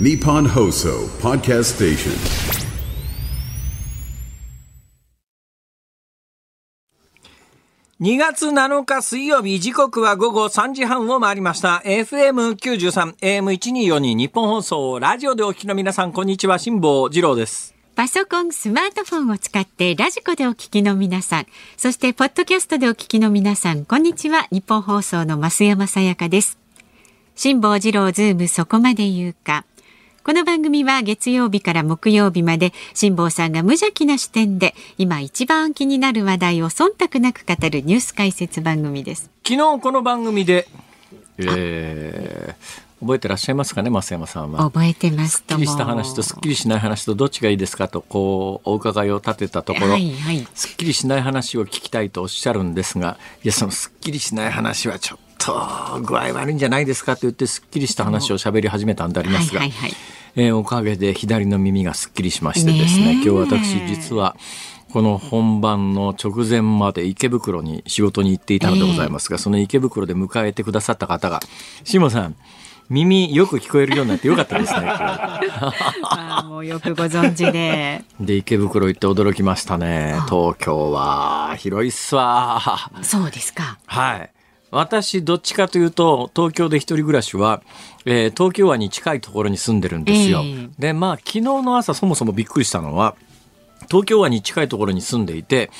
Nippon Hoso Podcast Station. 2月7日水曜日時刻は午後3時半を回りました FM93 AM1242 日本放送ラジオでお聞きの皆さんこんにちは辛坊治郎ですパソコン、スマートフォンを使ってラジコでお聞きの皆さん、そしてポッドキャストでお聞きの皆さん、こんにちは。日本放送の増山さやかです。辛坊治郎ズームそこまで言うか。この番組は月曜日から木曜日まで辛坊さんが無邪気な視点で今一番気になる話題を忖度なく語るニュース解説番組です。昨日この番組で、えー覚えてらっしゃいますかね増山さんは覚えてますすっきりした話とすっきりしない話とどっちがいいですかとこうお伺いを立てたところ、はいはい。すっきりしない話を聞きたいとおっしゃるんですがいやそのすっきりしない話はちょっと具合悪いんじゃないですかと言ってすっきりした話を喋り始めたんでありますが、はいはいはい。えーおかげで左の耳がすっきりしましてですね。ねえ。今日私実はこの本番の直前まで池袋に仕事に行っていたのでございますが、その池袋で迎えてくださった方が「志麻さん耳よく聞こえるようになってよかったですね」あーもうよくご存知で。で池袋行って驚きましたね。東京は広いっすわ。そうですか。はい私どっちかというと東京で一人暮らしは、えー東京湾に近いところに住んでるんですよ、ええ。でまあ昨日の朝そもそもびっくりしたのは東京湾に近いところに住んでいて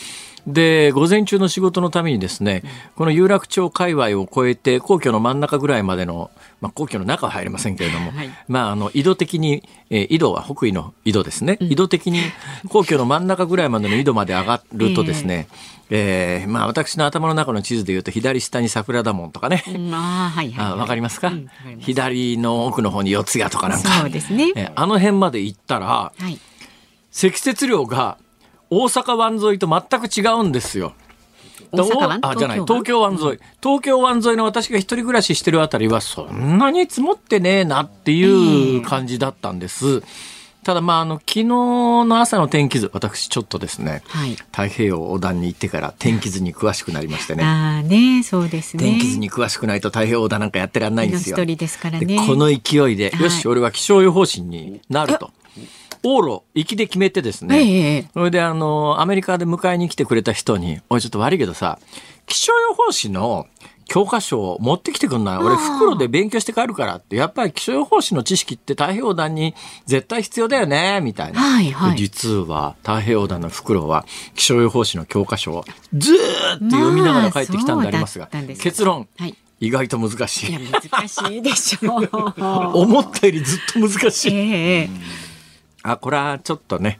で午前中の仕事のためにですね、この有楽町界隈を越えて皇居の真ん中ぐらいまでの、まあ、皇居の中は入りませんけれども、はい。まあ、あの井戸的に、えー井戸は北緯の井戸ですね、井戸的に 皇居の真ん中ぐらいまでの井戸まで上がるとですね、えーまあ、私の頭の中の地図でいうと左下に桜田門とかね、うん。あーはいはい、あはい。わかりますか、うんわかります。左の奥の方に四谷とかなんか。そうですね。えーあの辺まで行ったらはい。積雪量が大阪湾沿いと全く違うんですよ。大阪湾？あじゃない。東東京湾沿い。東京湾沿いの私が一人暮らししてるあたりはそんなに積もってねえなっていう感じだったんです。ただまああの昨日の朝の天気図私ちょっとですね、はい。太平洋横断に行ってから天気図に詳しくなりましてね。ああね、そうですね。天気図に詳しくないと太平洋横断なんかやってらんないんですよ。の一人ですからでね。この勢いで、はい。よし俺は気象予報士になると往路行きで決めてですね、ええそれであのアメリカで迎えに来てくれた人に「おいちょっと悪いけどさ気象予報士の教科書を持ってきてくんない俺袋で勉強して帰るから」って。やっぱり気象予報士の知識って太平洋横断に絶対必要だよねみたいな。はいはい。で実は太平洋横断の袋は気象予報士の教科書をずーっと読みながら帰ってきたんでありますが、まあすか結論、はい。意外と難しい。いや、難しいでしょう。思ったよりずっと難しい。ええあ、これはちょっとね、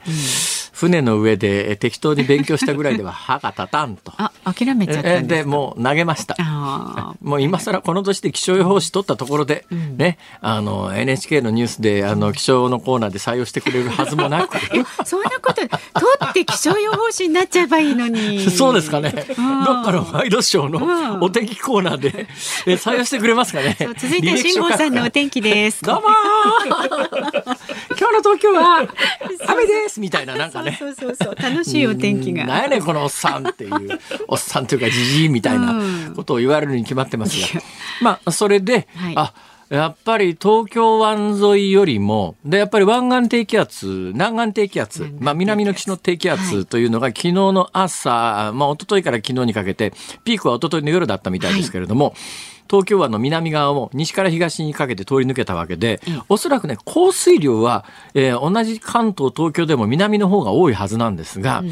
船の上でえ適当に勉強したぐらいでは歯が立たんと。あ、諦めちゃったえんでもう投げました。あ もう今更この年で気象予報士取ったところで、ね、あの、NHK のニュースで、あの、気象のコーナーで採用してくれるはずもなく。あ。そんなこと、取って気象予報士になっちゃえばいいのに。そうですかね。どっんかのワイドショーうんのお天気コーナーで、え採用してくれますかね。続いては辛坊さんのお天気です。どうもー今日の東京は雨ですみたいななんかね。そうそうそう。楽しいお天気うん。なんが。やねんこのおっさんっていう。おっさんというかじじいみたいなことを言われるに決まってますが、まあそれで、はい。あやっぱり東京湾沿いよりもでやっぱり湾岸低気圧南岸低気圧南岸低気圧。まあ、南の岸の低気圧というのが昨日の朝、まあ一昨日から昨日にかけてピークは一昨日の夜だったみたいですけれども、東京湾の南側を西から東にかけて通り抜けたわけで、おそらくね、降水量は、えー同じ関東、東京でも南の方が多いはずなんですが、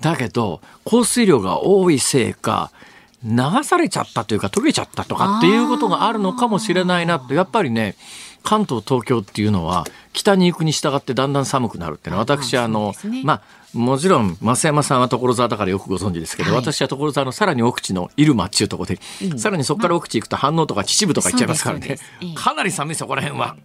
だけど、降水量が多いせいか、流されちゃったというか、溶けちゃったとかっていうことがあるのかもしれないなと、やっぱりね、関東、東京っていうのは、北に行くに従ってだんだん寒くなるっていうのは、私、あのまあ、もちろん、増山さんは所沢だからよくご存知ですけど、はい私は所沢のさらに奥地の入間っていうところで、さらにそこから奥地行くと反応とか秩父とか行っちゃいますからね。かなり寒いそこら辺は。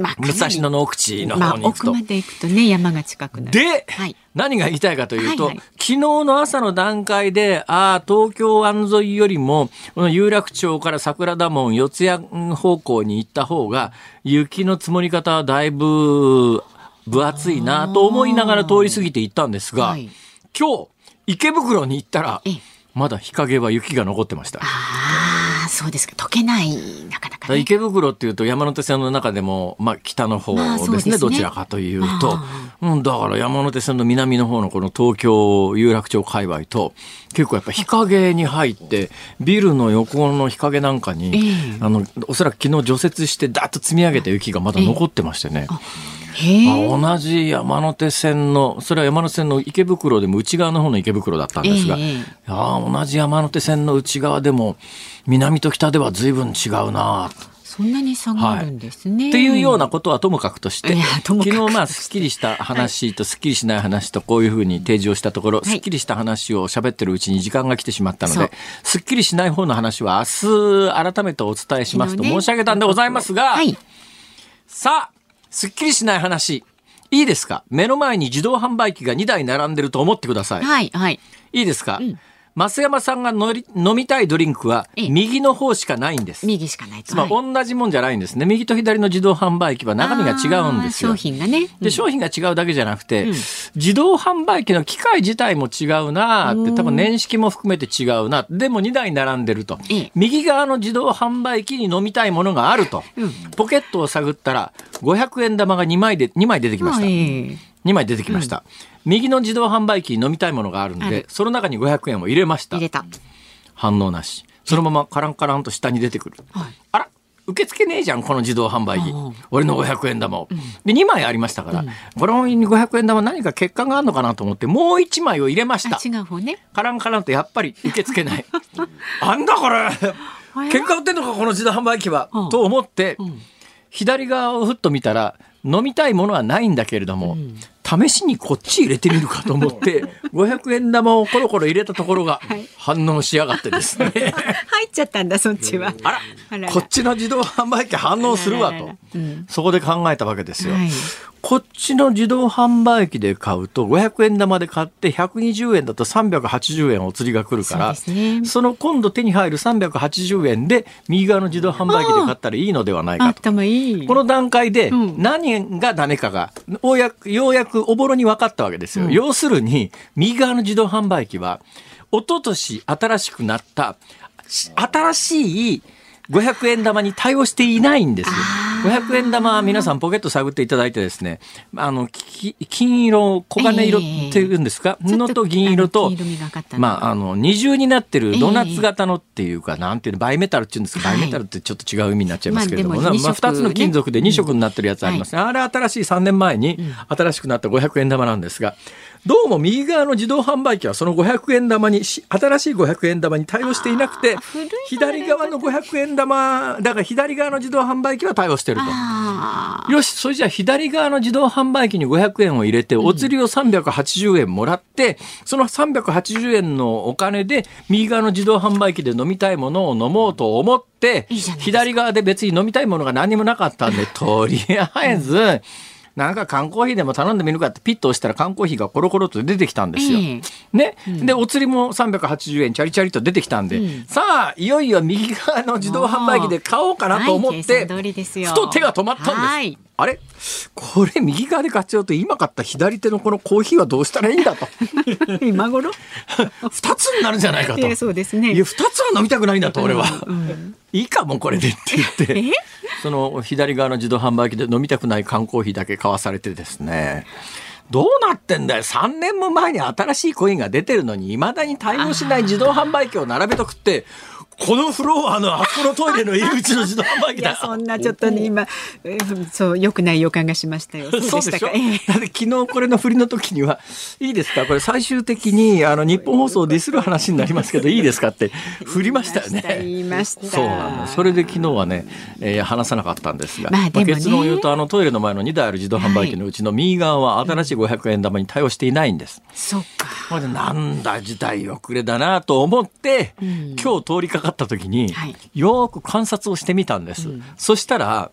まあ武蔵野の奥地のまあ方に行くと。奥まで行くとね山が近くなる。で、はい何が言いたいかというと、はいはい昨日の朝の段階で、ああ、東京湾沿いよりも、この有楽町から桜田門、四谷方向に行った方が、雪の積もり方はだいぶ分厚いなと思いながら通り過ぎて行ったんですが、はい今日、池袋に行ったらええ、まだ日陰は雪が残ってました。ああそうです。か溶けないなかなか、ね、池袋っていうと山手線の中でも、まあ、北の方ですね,、ですね。どちらかというと、うん、だから山手線の南の方のこの東京有楽町界隈と結構やっぱ日陰に入ってビルの横の日陰なんかに、ええ。あのおそらく昨日除雪してダーッと積み上げた雪がまだ残ってましてね。へえ。あ同じ山手線のそれは山手線の池袋でも内側の方の池袋だったんですが、えー同じ山手線の内側でも南と北では随分違うなとそんなに差があるんですね、っていうようなことはともかくとして、昨日まあすっきりした話とすっきりしない話とこういうふうに提示をしたところ、い。すっきりした話を喋ってるうちに時間が来てしまったのですっきりしない方の話は明日改めてお伝えしますと申し上げたんでございますが、はい。さあ、すっきりしない話。いいですか？目の前に自動販売機が2台並んでると思ってください。はいはいいいですか、増山さんがのり飲みたいドリンクはええ右の方しかないんです。右しかないつまりはい同じもんじゃないんですね。右と左の自動販売機は中身が違うんですよ商。品がねで商品が違うだけじゃなくて、自動販売機の機械自体も違うなって多分年式も含めて違うな。でも2台並んでると、ええ。右側の自動販売機に飲みたいものがあると、うん。ポケットを探ったら500円玉が2枚で2枚出てきました、まあええ。2枚出てきました、右の自動販売機に飲みたいものがあるんでその中に500円を入れました。入れた。反応なし。そのままカランカランと下に出てくる、はい。あら受け付けねえじゃんこの自動販売機。うん俺の500円玉を、で2枚ありましたから、この500円玉何か欠陥があるのかなと思ってもう1枚を入れました。あ違う方ね。カランカランとやっぱり受け付けない。あん。だこれ。喧嘩売ってんのかこの自動販売機は、うん。と思って、ん。左側をふっと見たら飲みたいものはないんだけれども、試しにこっち入れてみるかと思って 500円玉をコロコロ入れたところがはい。反応しやがってですね、入っちゃったんだそっちは。あらこっちの自動販売機反応するわと。うん。そこで考えたわけですよ。はいこっちの自動販売機で買うと500円玉で買って120円だと380円お釣りが来るからねその今度手に入る380円で右側の自動販売機で買ったらいいのではないかと。この段階でうん何がダメかがようやくようやくおぼろに分かったわけですよ。うん要するに右側の自動販売機は一昨年新しくなったし新しい500円玉に対応していないんですよ。500円玉は皆さんポケット探っていただいてですね、あの、き金色、黄金色っていうんですか、ちょっのと銀色とまあ、あの、二重になってるドーナツ型のっていうか、なんていうの、バイメタルっていうんですか、はい。バイメタルってちょっと違う意味になっちゃいますけれども、まあでも二色まあ、二つの金属で2色になってるやつあります。ね。あれ新しい3年前に新しくなった500円玉なんですが、どうも右側の自動販売機はその500円玉にし、新しい500円玉に対応していなくて左側の500円玉、だから左側の自動販売機は対応してると。あよし、それじゃあ左側の自動販売機に500円を入れて、お釣りを380円もらって、その380円のお金で、右側の自動販売機で飲みたいものを飲もうと思って左側で別に飲みたいものが何もなかったんで、とりあえず、なんか缶コーヒーでも頼んでみるかってピッと押したら缶コーヒーがコロコロと出てきたんですよ。えね、でお釣りも380円チャリチャリと出てきたんで、うん。さあいよいよ右側の自動販売機で買おうかなと思っはい。て、ふと手が止まったんです。はいあれ？これ右側で買っちゃうと今買った左手のこのコーヒーはどうしたらいいんだと。今頃？2つになるんじゃないかと。いやそうですね。いや2つは飲みたくないんだと俺は、うんいいかもうこれでって言って。え？その左側の自動販売機で飲みたくない缶コーヒーだけ買わされてですね。どうなってんだよ。3年も前に新しいコインが出てるのにいまだに対応しない自動販売機を並べとくってこのフロアのあそこのトイレの入り口の自動販売機だいやそんなちょっとね今えーそう良くない予感がしましたよ。そうそうでしたか？昨日これの振りの時には「いいですか？これ最終的に あの日本放送をディスる話になりますけどいいですか?」って振りましたよね。言いました。そうなんだそれで昨日はね、えー話さなかったんですが、まあでもね結論を言うとあのトイレの前の2台ある自動販売機のうちの右側は新しい500円玉に対応していないんです。そうか。これでなんだ時代遅れだなと思って、ん今日通りかかった時に、はいよーく観察をしてみたんです。そしたら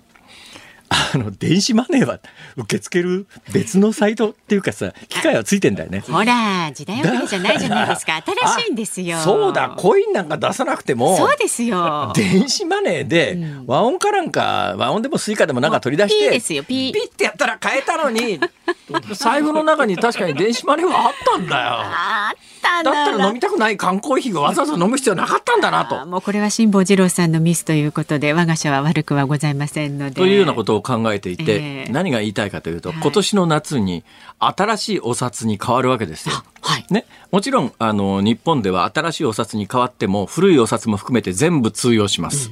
あの電子マネーは受け付ける別のサイトっていうかさ機械はついてんだよね。ほら時代遅れじゃないじゃないですか。新しいんですよ。あそうだコインなんか出さなくてもそうですよ。電子マネーで WAONかなんか WAONでもスイカでもなんか取り出してピーですよピーピッてやったら買えたのに 財布の中に確かに電子マネーはあったんだよ。あっただったら飲みたくない缶コーヒーがわざわざ飲む必要なかったんだなと。もうこれは辛坊治郎さんのミスということで我が社は悪くはございませんので。というようなことを考えていて、ええ何が言いたいかというと、はい今年の夏に新しいお札に変わるわけですよ。はい。ね、もちろんあの日本では新しいお札に変わっても古いお札も含めて全部通用します。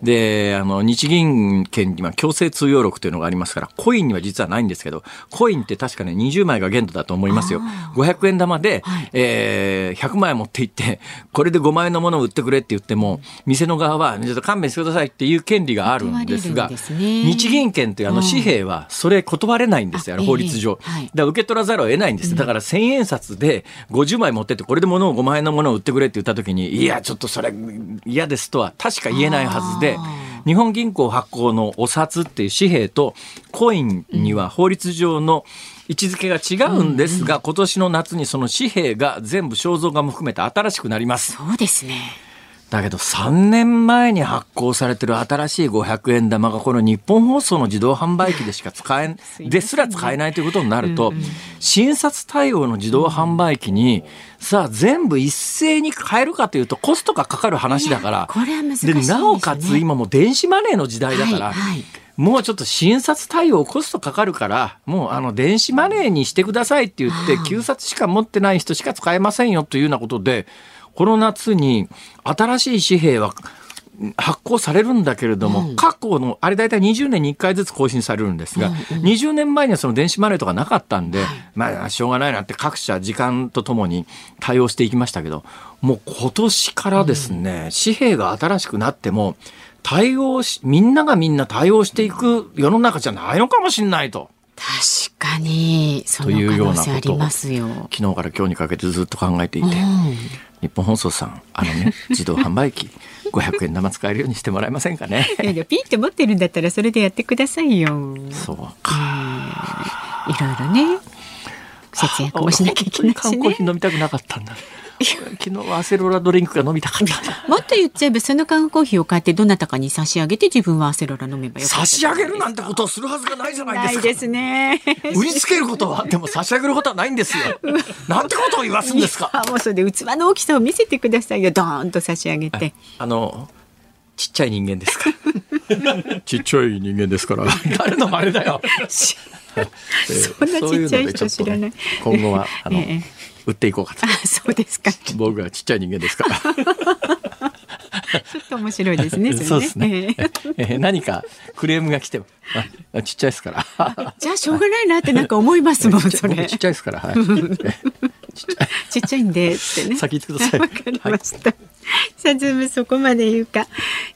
であの日銀券には強制通用録というのがありますからコインには実はないんですけどコインって確かね20枚が限度だと思いますよ。500円玉で、はいえー100枚持って行ってこれで5万円のものを売ってくれって言っても店の側はちょっと勘弁してくださいっていう権利があるんですがね日銀券というあの紙幣はそれ断れないんですよ、あ法律上。ええはいだから受け取らざるを得ないんです。だから千円札で50枚持ってって、これで物を5万円のものを売ってくれって言った時に、いや、ちょっとそれ嫌ですとは確か言えないはずであ、日本銀行発行のお札っていう紙幣とコインには法律上の位置づけが違うんですが、今年の夏にその紙幣が全部肖像画も含めて新しくなります。そうですね。だけど3年前に発行されてる新しい500円玉がこの日本放送の自動販売機でしか使えん、ですら使えないということになると、新札対応の自動販売機に、さあ全部一斉に変えるかというとコストがかかる話だから、これは難しいですね。なおかつ今もう電子マネーの時代だから、もうちょっと新札対応コストかかるから、もうあの電子マネーにしてくださいって言って、旧札しか持ってない人しか使えませんよというようなことで、この夏に新しい紙幣は発行されるんだけれども、過去の、あれ大体20年に1回ずつ更新されるんですが、20年前にはその電子マネーとかなかったんで、まあしょうがないなって各社時間とともに対応していきましたけど、もう今年からですね、紙幣が新しくなっても、対応し、みんながみんな対応していく世の中じゃないのかもしれないと。確かに、というようなことを。昨日から今日にかけてずっと考えていて、日本放送さん、あのね、自動販売機、500円玉使えるようにしてもらえませんかね。いやいや、ピンって持ってるんだったらそれでやってくださいよ。そうか。いろいろね。節約もしなきゃいけないし本当に缶コーねヒー飲みたくなかったんだ。昨日はアセロラドリンクが飲みたかった。もっと言っちゃえばその缶コーヒーを買ってどなたかに差し上げて自分はアセロラ飲めばよかった差し上げるなんてことをするはずがないじゃないですか。ないですね。売りつけることはあっても差し上げることはないんですよ。なんてことを言わすんですか。いやもうそれで器の大きさを見せてくださいよ。ドーンと差し上げて。あの、ちっちゃい人間ですから。ちっちゃい人間ですから。誰の真似だよ。そんなちっちゃい人知らない。今後は、あの、ええ売っていこうかとあ。、そうですか。ち僕はちっちゃい人間ですから。ょっと面白いですね。れそうですねええ。えー何かクレームが来ても、あちっちゃいですから。じゃあしょうがないなってなんか思いますもん、それ。僕ちっちゃいですから。はい。ちっちゃいんでってね。先言ってくださいわかりました。さあ、ズームそこまで言うか。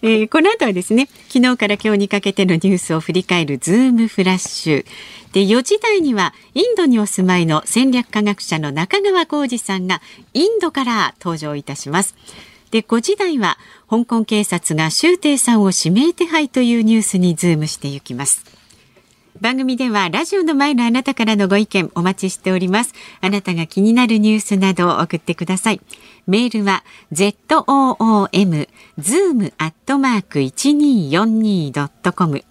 えーこの後はですね、昨日から今日にかけてのニュースを振り返るズームフラッシュ。で、4時台にはインドにお住まいの戦略科学者の中川コージさんがインドから登場いたします。で、5時台は香港警察が周庭さんを指名手配というニュースにズームしていきます。番組ではラジオの前のあなたからのご意見お待ちしております。あなたが気になるニュースなどを送ってください。メールは zoom zoom アットマーク 1242.com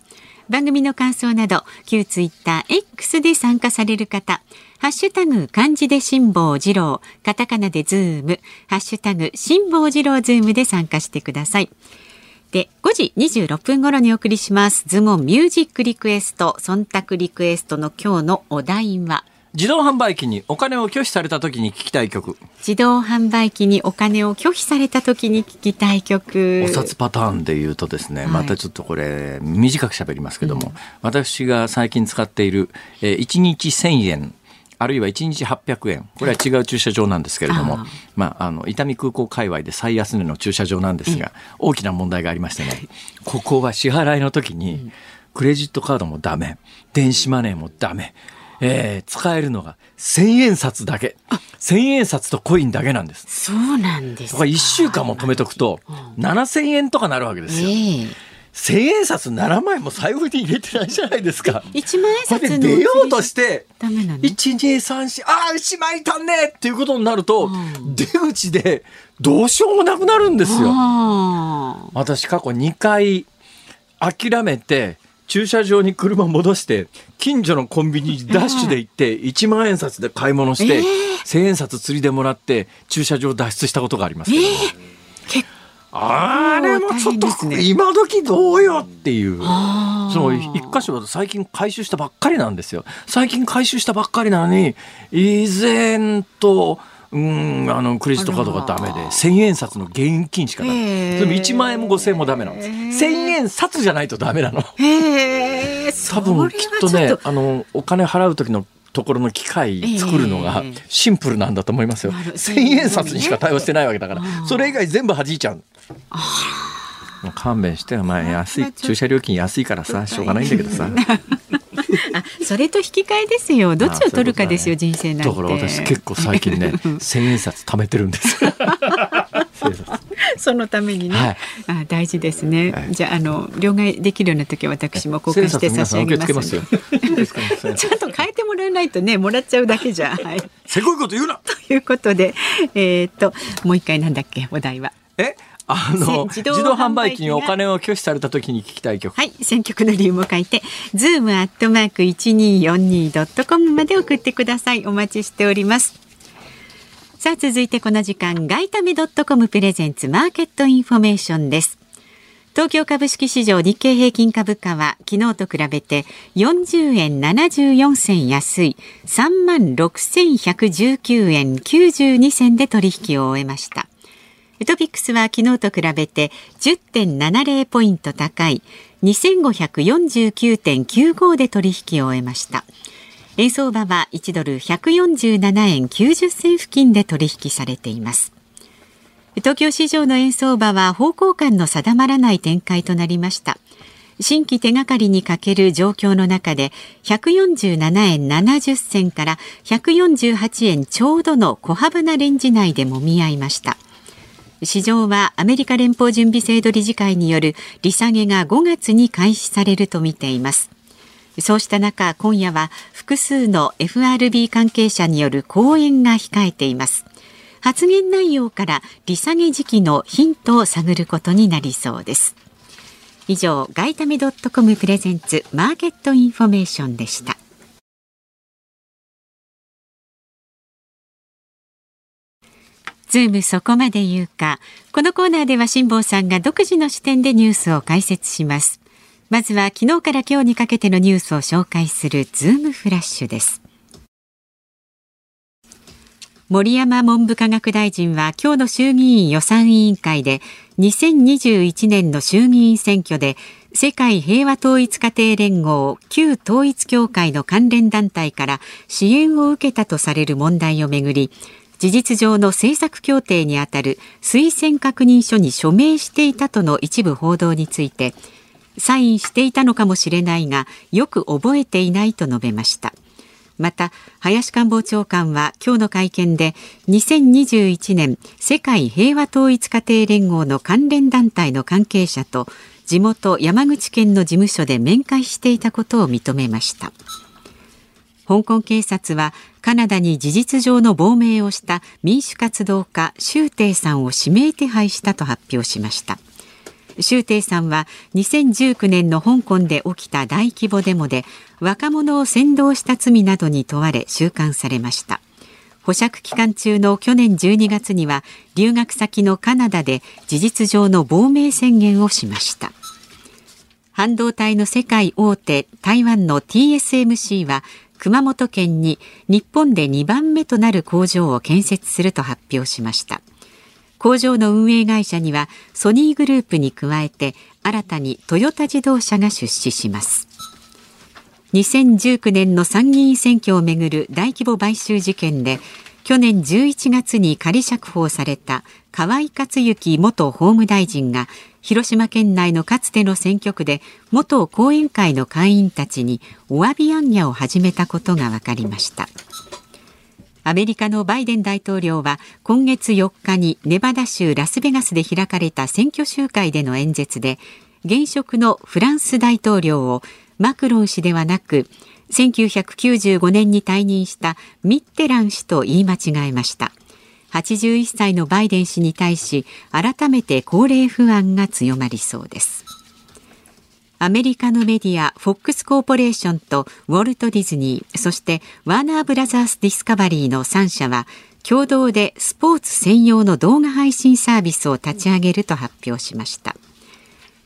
番組の感想など旧ツイッター X で参加される方ハッシュタグ漢字で辛坊治郎カタカナでズームハッシュタグ辛坊治郎ズームで参加してください。で、5時26分頃にお送りします。ズームオンミュージックリクエスト、忖度リクエストの今日のお題は、自動販売機にお金を拒否された時に聞きたい曲。自動販売機にお金を拒否された時に聞きたい曲。お札パターンで言うとですね、はいまたちょっとこれ短く喋りますけども、私が最近使っている、えー、1日1000円あるいは1日800円。これは違う駐車場なんですけれども、まあ、あの伊丹空港界隈で最安値の駐車場なんですが、大きな問題がありましてねここは支払いの時にクレジットカードもダメ電子マネーもダメ、えー使えるのが1000円札だけ。1000円札とコインだけなんです。そうなんですか。とか1週間も止めとくと7000円とかなるわけですよ。ええ1000円札7枚も財布に入れてないじゃないですか。一万円札ので出ようとして、ダメなの？1234ああ1枚足んね！えっていうことになると、うん。出口でどうしようもなくなるんですよ。あ私過去2回諦めて駐車場に車戻して近所のコンビニにダッシュで行って1万円札で買い物して、えー。1,000円札釣りでもらって駐車場脱出したことがありますけど、結あれもちょっと今時どうよっていう。その一箇所は最近回収したばっかりなんですよ。最近回収したばっかりなのに、以前と、うん、あの、クレジットカードがダメで、あら1000円札の現金しかダメ。へーでも1万円も5000円もダメなんです。へー1000円札じゃないとダメなの。多分きっとね、あの、お金払う時のところの機械作るのがええ。シンプルなんだと思いますよ。なる。1000円札にしか対応してないわけだから、それ以外全部弾いちゃう。勘弁してよ、まあ安い、駐車料金安いからさ、しょうがないんだけどさ。あそれと引き換えですよ。どっちを取るかですよ、人生なんて。だから私結構最近ね 千円札貯めてるんです。よ。千円札 そのためにね、はい。あ大事ですね、はい。じゃああの両替できるような時は私も交換して差し上げます。ちゃんと変えてもらわないとねもらっちゃうだけじゃ はい。せこいこと言うな。ということでえーっともう一回なんだっけお題は？え、あのせ自自動動販売機が販売機にお金を拒否された時に聞きたい曲。はい。選曲の理由も書いてズームアットマーク一二四二ドットコムまで送ってください。お待ちしておりますさあ続いてこの時間外為ドットコムプレゼンツマーケットインフォメーションです。東京株式市場日経平均株価は昨日と比べて40円74銭安い3万6119円92銭で取引を終えました。トピックスは昨日と比べて10.70ポイント高い2549.95で取引を終えました。円相場は1ドル147円90銭付近で取引されています。東京市場の円相場は方向感の定まらない展開となりました。新規手がかりにかける状況の中で147円70銭から148円ちょうどの小幅なレンジ内でもみ合いました。市場はアメリカ連邦準備制度理事会による利下げが5月に開始されると見ています。そうした中今夜は複数の FRB 関係者による講演が控えています。発言内容から利下げ時期のヒントを探ることになりそうです。以上外為ドットコムプレゼンツマーケットインフォメーションでした。ズームそこまで言うか。このコーナーでは辛坊さんが独自の視点でニュースを解説します。まずは昨日から今日にかけてのニュースを紹介するズームフラッシュです。盛山文部科学大臣は今日の衆議院予算委員会で2021年の衆議院選挙で世界平和統一家庭連合旧統一教会の関連団体から支援を受けたとされる問題をめぐり事実上の政策協定にあたる推薦確認書に署名していたとの一部報道についてサインしていたのかもしれないがよく覚えていないと述べました。また林官房長官は今日の会見で2021年世界平和統一家庭連合の関連団体の関係者と地元山口県の事務所で面会していたことを認めました。香港警察はカナダに事実上の亡命をした民主活動家周庭さんを指名手配したと発表しました。周庭さんは2019年の香港で起きた大規模デモで若者を扇動した罪などに問われ収監されました。保釈期間中の去年12月には留学先のカナダで事実上の亡命宣言をしました。半導体の世界大手台湾の TSMC は熊本県に日本で2番目となる工場を建設すると発表しました。工場の運営会社にはソニーグループに加えて新たにトヨタ自動車が出資します。2019年の参議院選挙をめぐる大規模買収事件で去年11月に仮釈放された河井克行元法務大臣が広島県内のかつての選挙区で元後援会の会員たちにお詫び行脚を始めたことが分かりました。アメリカのバイデン大統領は今月4日にネバダ州ラスベガスで開かれた選挙集会での演説で現職のフランス大統領をマクロン氏ではなく1995年に退任したミッテラン氏と言い間違えました。81歳のバイデン氏に対し改めて高齢不安が強まりそうです。アメリカのメディアフォックスコーポレーションとウォルト・ディズニーそしてワーナーブラザース・ディスカバリーの3社は共同でスポーツ専用の動画配信サービスを立ち上げると発表しました。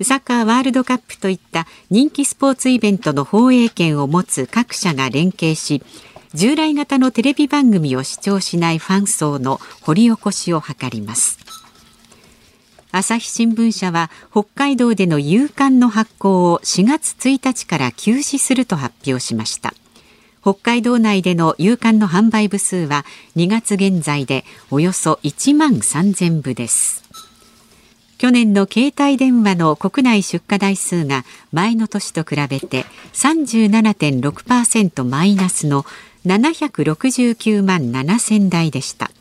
サッカーワールドカップといった人気スポーツイベントの放映権を持つ各社が連携し従来型のテレビ番組を視聴しないファン層の掘り起こしを図ります。朝日新聞社は北海道での夕刊の発行を4月1日から休止すると発表しました。北海道内での夕刊の販売部数は2月現在でおよそ1万3000部です。去年の携帯電話の国内出荷台数が前の年と比べて37.6%マイナスの769万7000台でした。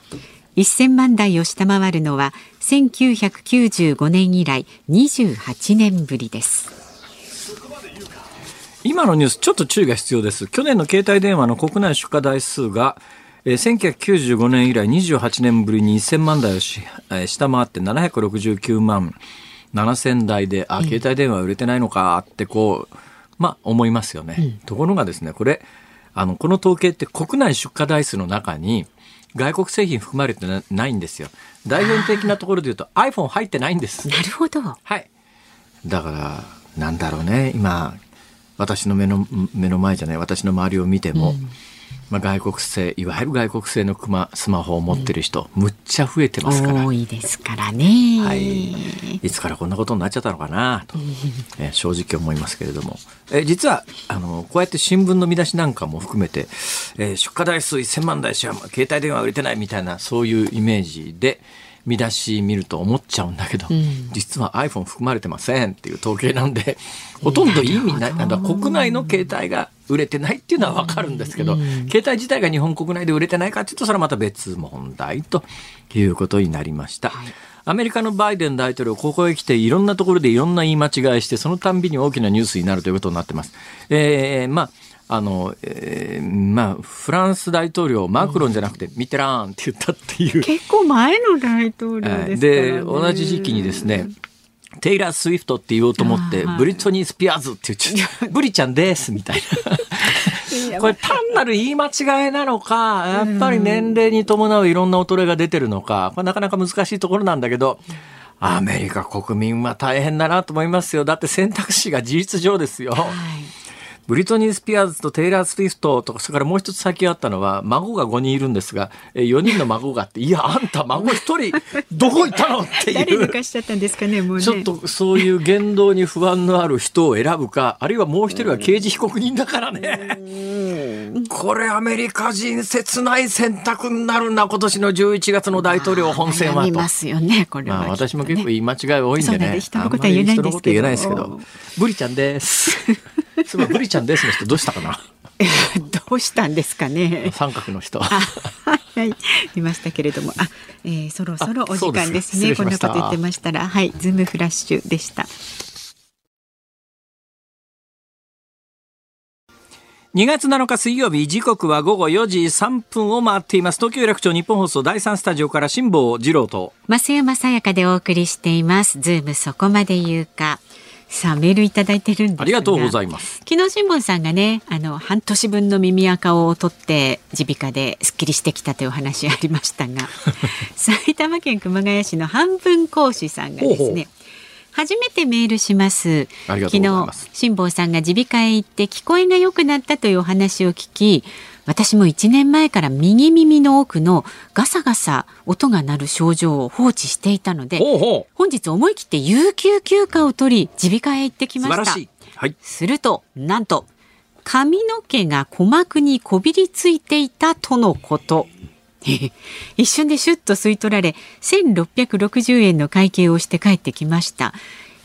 1000万台を下回るのは1995年以来28年ぶりです今のニュース、ちょっと注意が必要です。去年の携帯電話の国内出荷台数が、えー、1995年以来28年ぶりに1000万台をし、えー、下回って769万7000台で、あ、携帯電話売れてないのかってこう、まあ思いますよね。うん、ところがですね、これ、あの、この統計って国内出荷台数の中に、外国製品含まれてないんですよ。代表的なところで言うと iPhone 入ってないんです。なるほど。はい。だから、なんだろうね。今、私の目の目の前じゃない私の周りを見ても、うん、まあ、外国製いわゆる外国製のクマスマホを持ってる人、うん、むっちゃ増えてますから。多いですからね、はい、いつからこんなことになっちゃったのかなと、え正直思いますけれども。え実はあのこうやって新聞の見出しなんかも含めて、え出荷台数1000万台しか携帯電話売れてないみたいなそういうイメージで見出し見ると思っちゃうんだけど、うん、実は iPhone 含まれてませんっていう統計なんでほとんど意味ない。国内の携帯が売れてないっていうのは分かるんですけど、うん、携帯自体が日本国内で売れてないかっていうとそれはまた別問題ということになりました。はいアメリカのバイデン大統領、ここへ来ていろんなところでいろんな言い間違いして、そのたんびに大きなニュースになるということになってます。えー、まあ、あの、えー、まあ、フランス大統領、マクロンじゃなくて、ミテラーンって言ったっていう。結構前の大統領ですから、ね、で、同じ時期にですね、テイラー・スウィフトって言おうと思って、ブリトニー・スピアーズって言っちゃ。ブリちゃんですみたいな。これ単なる言い間違いなのか、やっぱり年齢に伴ういろんな衰えが出てるのか、これなかなか難しいところなんだけど、アメリカ国民は大変だなと思いますよ。だって選択肢が事実上ですよ。はいブリトニー・スピアーズとテイラー・スウィフトとか、それからもう一つ先あったのは、孫が5人いるんですが、4人の孫があって、いや、あんた孫1人、どこ行ったのっていう。誰抜かしちゃったんですかね、もうね。ちょっとそういう言動に不安のある人を選ぶか、あるいはもう一人は刑事被告人だからね。これアメリカ人切ない選択になるな、今年の11月の大統領本選はと。ますよね、これは、まあ、私も結構言い間違い多いんでね。人のことは言えないですけど。言えないですけど。ブリちゃんです。すごいブリちゃんですの人どうしたかな？どうしたんですかね？三角の人。はい、いましたけれども、あ、えー、そろそろお時間ですね。こんなこと言ってましたら、はい、ズームフラッシュでした。2月7日水曜日時刻は午後4時3分を回っています。東京有楽町日本放送第3スタジオから辛坊治郎と。増山さやかでお送りしています。ズームそこまで言うかさあメールいただいてるんですありがとうございます。昨日辛坊さんがねあの半年分の耳垢を取って耳鼻科ですっきりしてきたというお話ありましたが 埼玉県熊谷市の半分講師さんがですね初めてメールします。昨日辛坊さんが耳鼻科へ行って聞こえが良くなったというお話を聞き私も1年前から右耳の奥のガサガサ音が鳴る症状を放置していたので本日思い切って有給休暇を取り耳鼻科へ行ってきました、はい、するとなんと髪の毛が鼓膜にこびりついていたとのこと。一瞬でシュッと吸い取られ1660円の会計をして帰ってきました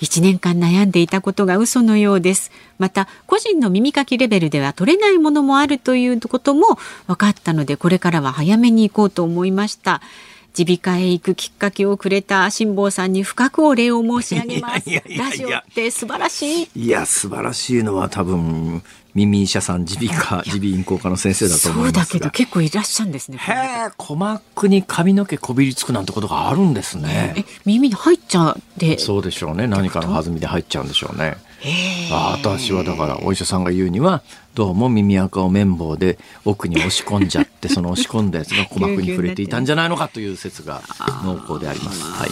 1年間悩んでいたことが嘘のようです。また個人の耳かきレベルでは取れないものもあるということも分かったのでこれからは早めに行こうと思いました。耳鼻科へ行くきっかけをくれた辛坊さんに深くお礼を申し上げます。ラジオって素晴らしい。いや素晴らしいのは多分耳医者さん耳鼻科耳鼻咽喉科の先生だと思いますそうだけど結構いらっしゃるんですねへえ鼓膜に髪の毛こびりつくなんてことがあるんですね。え耳に入っちゃうでそうでしょうね。何かの弾みで入っちゃうんでしょうね。私はだからお医者さんが言うにはどうも耳垢を綿棒で奥に押し込んじゃって その押し込んだやつが鼓膜に触れていたんじゃないのかという説が濃厚であります。はい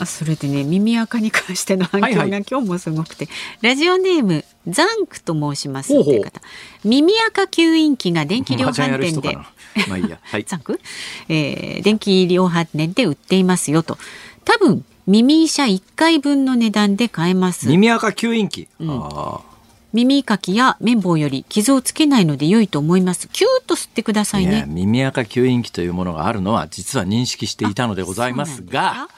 あそれでね耳垢に関しての反響がはいはい今日もすごくて、ラジオネームザンクと申しますっていう方耳垢吸引器が電気量販店で。まあいいや。はい。ザンク、えー電気量販店で売っていますよと多分耳医者1回分の値段で買えます耳垢吸引器。あ耳かきや綿棒より傷をつけないので良いと思いますキューッと吸ってくださあ。いね耳垢吸引器というものがあるのは実は認識していたのでございますが、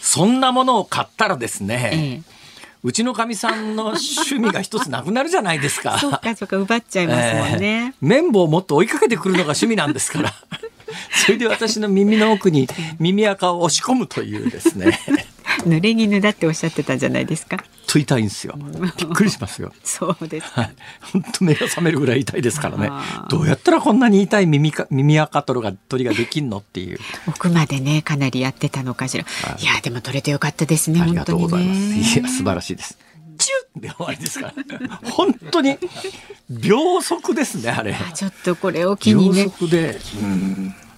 そんなものを買ったらですね、ええうちのかみさんの趣味が一つなくなるじゃないですか。そうかそうか奪っちゃいますもんね、えー綿棒をもっと追いかけてくるのが趣味なんですから。それで私の耳の奥に耳垢を押し込むというですね。濡れ衣だっておっしゃってたじゃないですかと痛いんですよ。びっくりしますよ。そうですはい。本当目が覚めるぐらい痛いですからねどうやったらこんなに痛い耳か耳垢取るが取りができんのっていう。奥までねかなりやってたのかしら、い、やでも取れてよかったですねありがとうございます。ねいや素晴らしいです。チュッで終わりですから。本当に秒速ですねあれ。あちょっとこれを機に秒ね速で。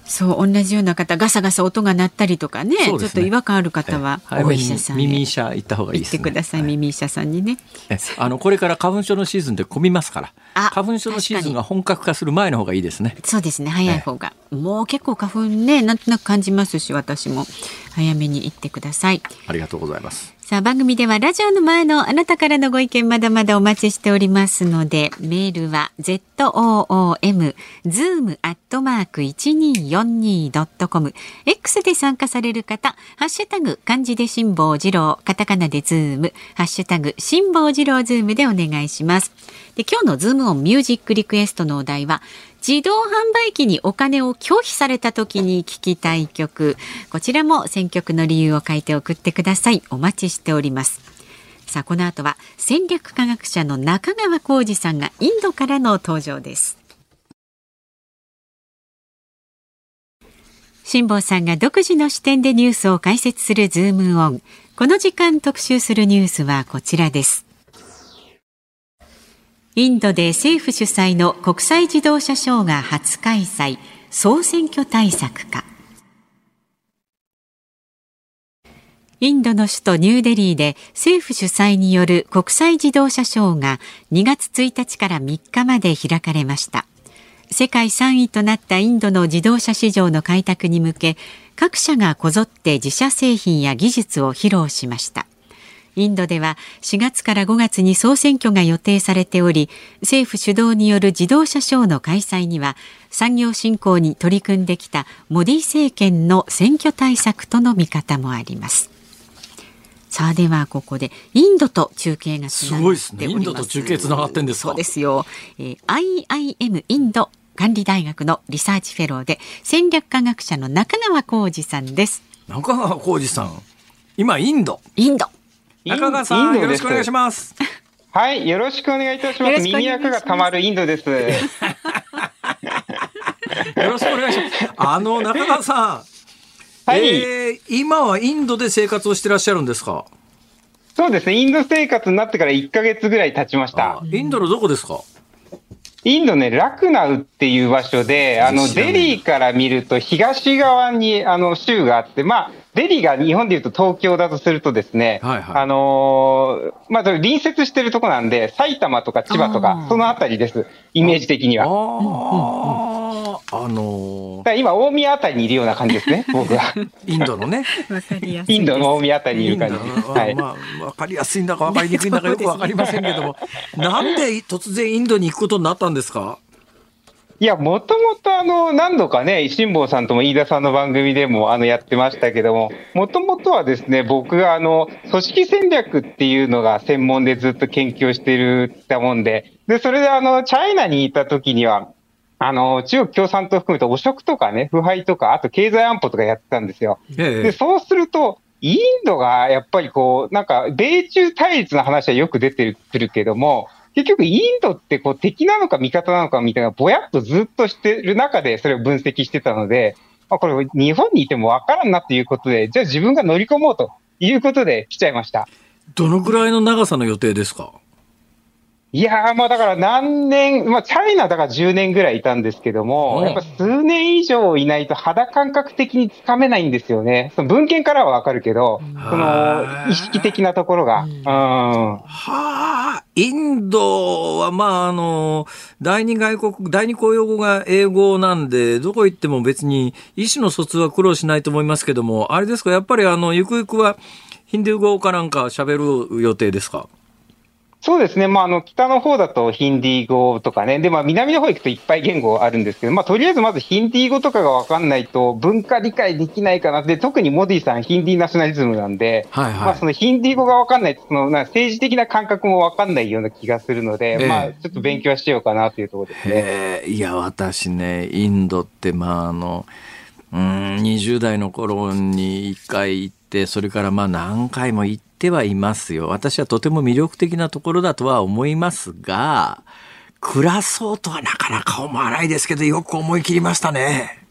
そう同じような方ガサガサ音が鳴ったりとかねね。ちょっと違和感ある方は早めにお医者さんへ。耳医者行った方がいい行ってですね。ください、耳医者さんにね。えあのこれから花粉症のシーズンで混みますからあ花粉症のシーズンが本格化する前の方がいいですね。そうですね早い方が、もう結構花粉ねなんとなく感じますし私も。早めに行ってください。ありがとうございますさあ番組ではラジオの前のあなたからのご意見まだまだお待ちしておりますのでメールは zoom zoom アットマーク一二四二ドットコム X で参加される方ハッシュタグ漢字で辛坊治郎カタカナでズームハッシュタグ辛坊治郎ズームでお願いします。で今日のズームオンミュージックリクエストのお題は自動販売機にお金を拒否された時に聞きたい曲。こちらも選曲の理由を書いて送ってください。お待ちしております。さあこの後は戦略科学者の中川コージさんがインドからの登場です。辛坊さんが独自の視点でニュースを解説するズームオン。この時間特集するニュースはこちらです。インドで政府主催の国際自動車ショーが初開催。総選挙対策か。インドの首都ニューデリーで政府主催による国際自動車ショーが2月1日から3日まで開かれました。世界3位となったインドの自動車市場の開拓に向け各社がこぞって自社製品や技術を披露しました。インドでは4月から5月に総選挙が予定されており政府主導による自動車ショーの開催には産業振興に取り組んできたモディ政権の選挙対策との見方もあります。さあではここでインドと中継がつながっております。すごいですね。インドと中継つながってんですか？そうですよ、えー IIM インド管理大学のリサーチフェローで戦略科学者の中川コージさんです。中川コージさん。今インド。インド中川さんよろしくお願いします。はい、よろしくお願いいたします。耳垢がたまるインドです。よろしくお願いします。あの中川さん。はい、えー今はインドで生活をしてらっしゃるんですか？そうですね。インド生活になってから1ヶ月ぐらい経ちました。あ。インドのどこですか？インドね、ラクナウっていう場所で、あの、デリーから見ると東側にあの州があって、まあ、デリーが日本でいうと東京だとするとですね、はいはい。あのーまあ、隣接してるとこなんで、埼玉とか千葉とあかー、そのあたりです。イメージ的にあは。ああのだから今、大宮あたりにいるような感じですね、僕は。インドのね。わかりやすいインドの大宮あたりにいる感じ。の、はい。まあ、わかりやすいんだかわかりにくいんだかよくわかりませんけども、なんで突然インドに行くことになったんですか？いや、もともとあの、何度かね、辛坊さんとも飯田さんの番組でもあの、やってましたけども、もともとはですね、僕があの、組織戦略っていうのが専門でずっと研究をしているたもんで、で、それであの、チャイナにいた時には、あの、中国共産党含めて汚職とかね、腐敗とか、あと経済安保とかやってたんですよ。えで、そうすると、インドがやっぱりこう、なんか、米中対立の話はよく出てくるけども、結局インドってこう敵なのか味方なのかみたいなぼやっとずっとしてる中でそれを分析してたので、まあ、これ日本にいてもわからんなということで、じゃあ自分が乗り込もうということで来ちゃいました。どのくらいの長さの予定ですか？いやー、まあだから何年、まあチャイナだから10年ぐらいいたんですけども、うんやっぱ数年以上いないと肌感覚的につかめないんですよね。その文献からはわかるけど、その意識的なところが。うん。はあ、インドは、まあ、あの、第二外国、第二公用語が英語なんで、どこ行っても別に意思の疎通は苦労しないと思いますけども、あれですか、やっぱりあの、ゆくゆくはヒンドゥー語かなんか喋る予定ですか？そうですね。まあ、あの、北の方だとヒンディー語とかね。で、まあ、南の方行くといっぱい言語あるんですけど、まあ、とりあえずまずヒンディー語とかがわかんないと文化理解できないかな。で、特にモディさんヒンディーナショナリズムなんで、はいはいまあ、そのヒンディー語がわかんないと、その、な政治的な感覚もわかんないような気がするので、ええまあ、ちょっと勉強しようかなというところですね。いや、私ね、インドって、まあ、あの、うん、20代の頃に一回行って、それからまあ何回も行ってはいますよ。私はとても魅力的なところだとは思いますが、暮らそうとはなかなか思わないですけど、よく思い切りましたね。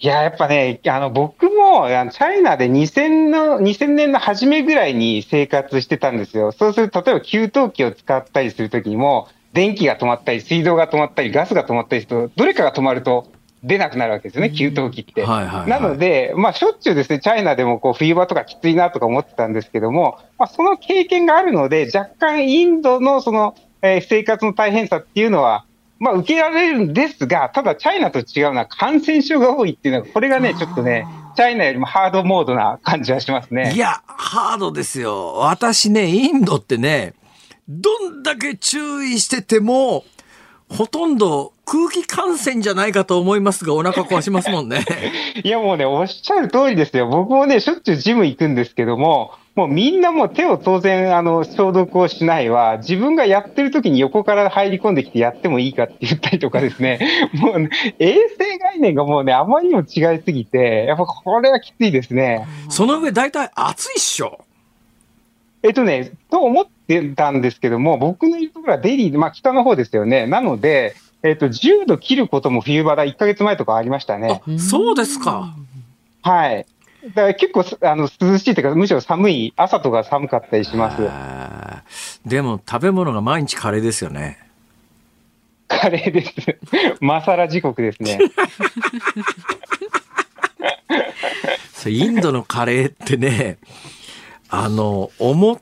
いや、やっぱね、あの、僕も、あのチャイナで2000の、2000年の初めぐらいに生活してたんですよ。そうすると、例えば給湯器を使ったりするときにも、電気が止まったり、水道が止まったり、ガスが止まったりすると、どれかが止まると出なくなるわけですよね、給湯器って。はいはいはいなので、まあ、しょっちゅうですね、チャイナでもこう冬場とかきついなとか思ってたんですけども、まあ、その経験があるので、若干インドのその、えー生活の大変さっていうのは、まあ、受けられるんですが、ただ、チャイナと違うのは感染症が多いっていうのは、これがね、ちょっとね、チャイナよりもハードモードな感じはしますね。いや、ハードですよ。私ね、インドってね、どんだけ注意してても、ほとんど空気感染じゃないかと思いますが、お腹壊しますもんね。いや、もうね、おっしゃる通りですよ。僕もね、しょっちゅうジム行くんですけども、もうみんなもう手を当然、あの、消毒をしないわ。自分がやってる時に横から入り込んできてやってもいいかって言ったりとかですね。もうね、衛生概念がもうね、あまりにも違いすぎて、やっぱこれはきついですね。その上大体暑いっしょ。えっとね、と思ってたんですけども、僕のいるところはデリー、まあ北の方ですよね。なので、えっと、10度切ることも冬場だ、1ヶ月前とかありましたね。あ、そうですか。はい。だから結構あの涼しいというか、むしろ寒い、朝とか寒かったりします。でも食べ物が毎日カレーですよね。カレーです。マサラ時刻ですね。インドのカレーってね、あの、思っ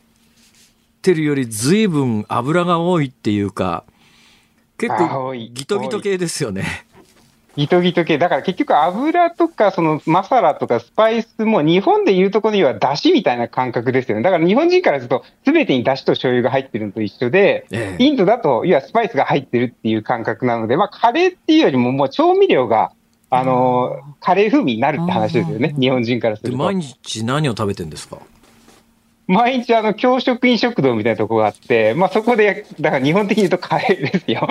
てるより随分油が多いっていうか、結あ構ギトギト系ですよね。ギトギト系。だから結局油とか、そのマサラとかスパイスも日本でいうところには出汁みたいな感覚ですよね。だから日本人からすると全てに出汁と醤油が入ってるのと一緒で、ええインドだと、いわゆるスパイスが入ってるっていう感覚なので、まあカレーっていうよりももう調味料が、あのーカレー風味になるって話ですよね。日本人からすると。で毎日何を食べてんですか？毎日あの、教職員食堂みたいなとこがあって、まあそこで、だから日本的に言うとカレーですよ。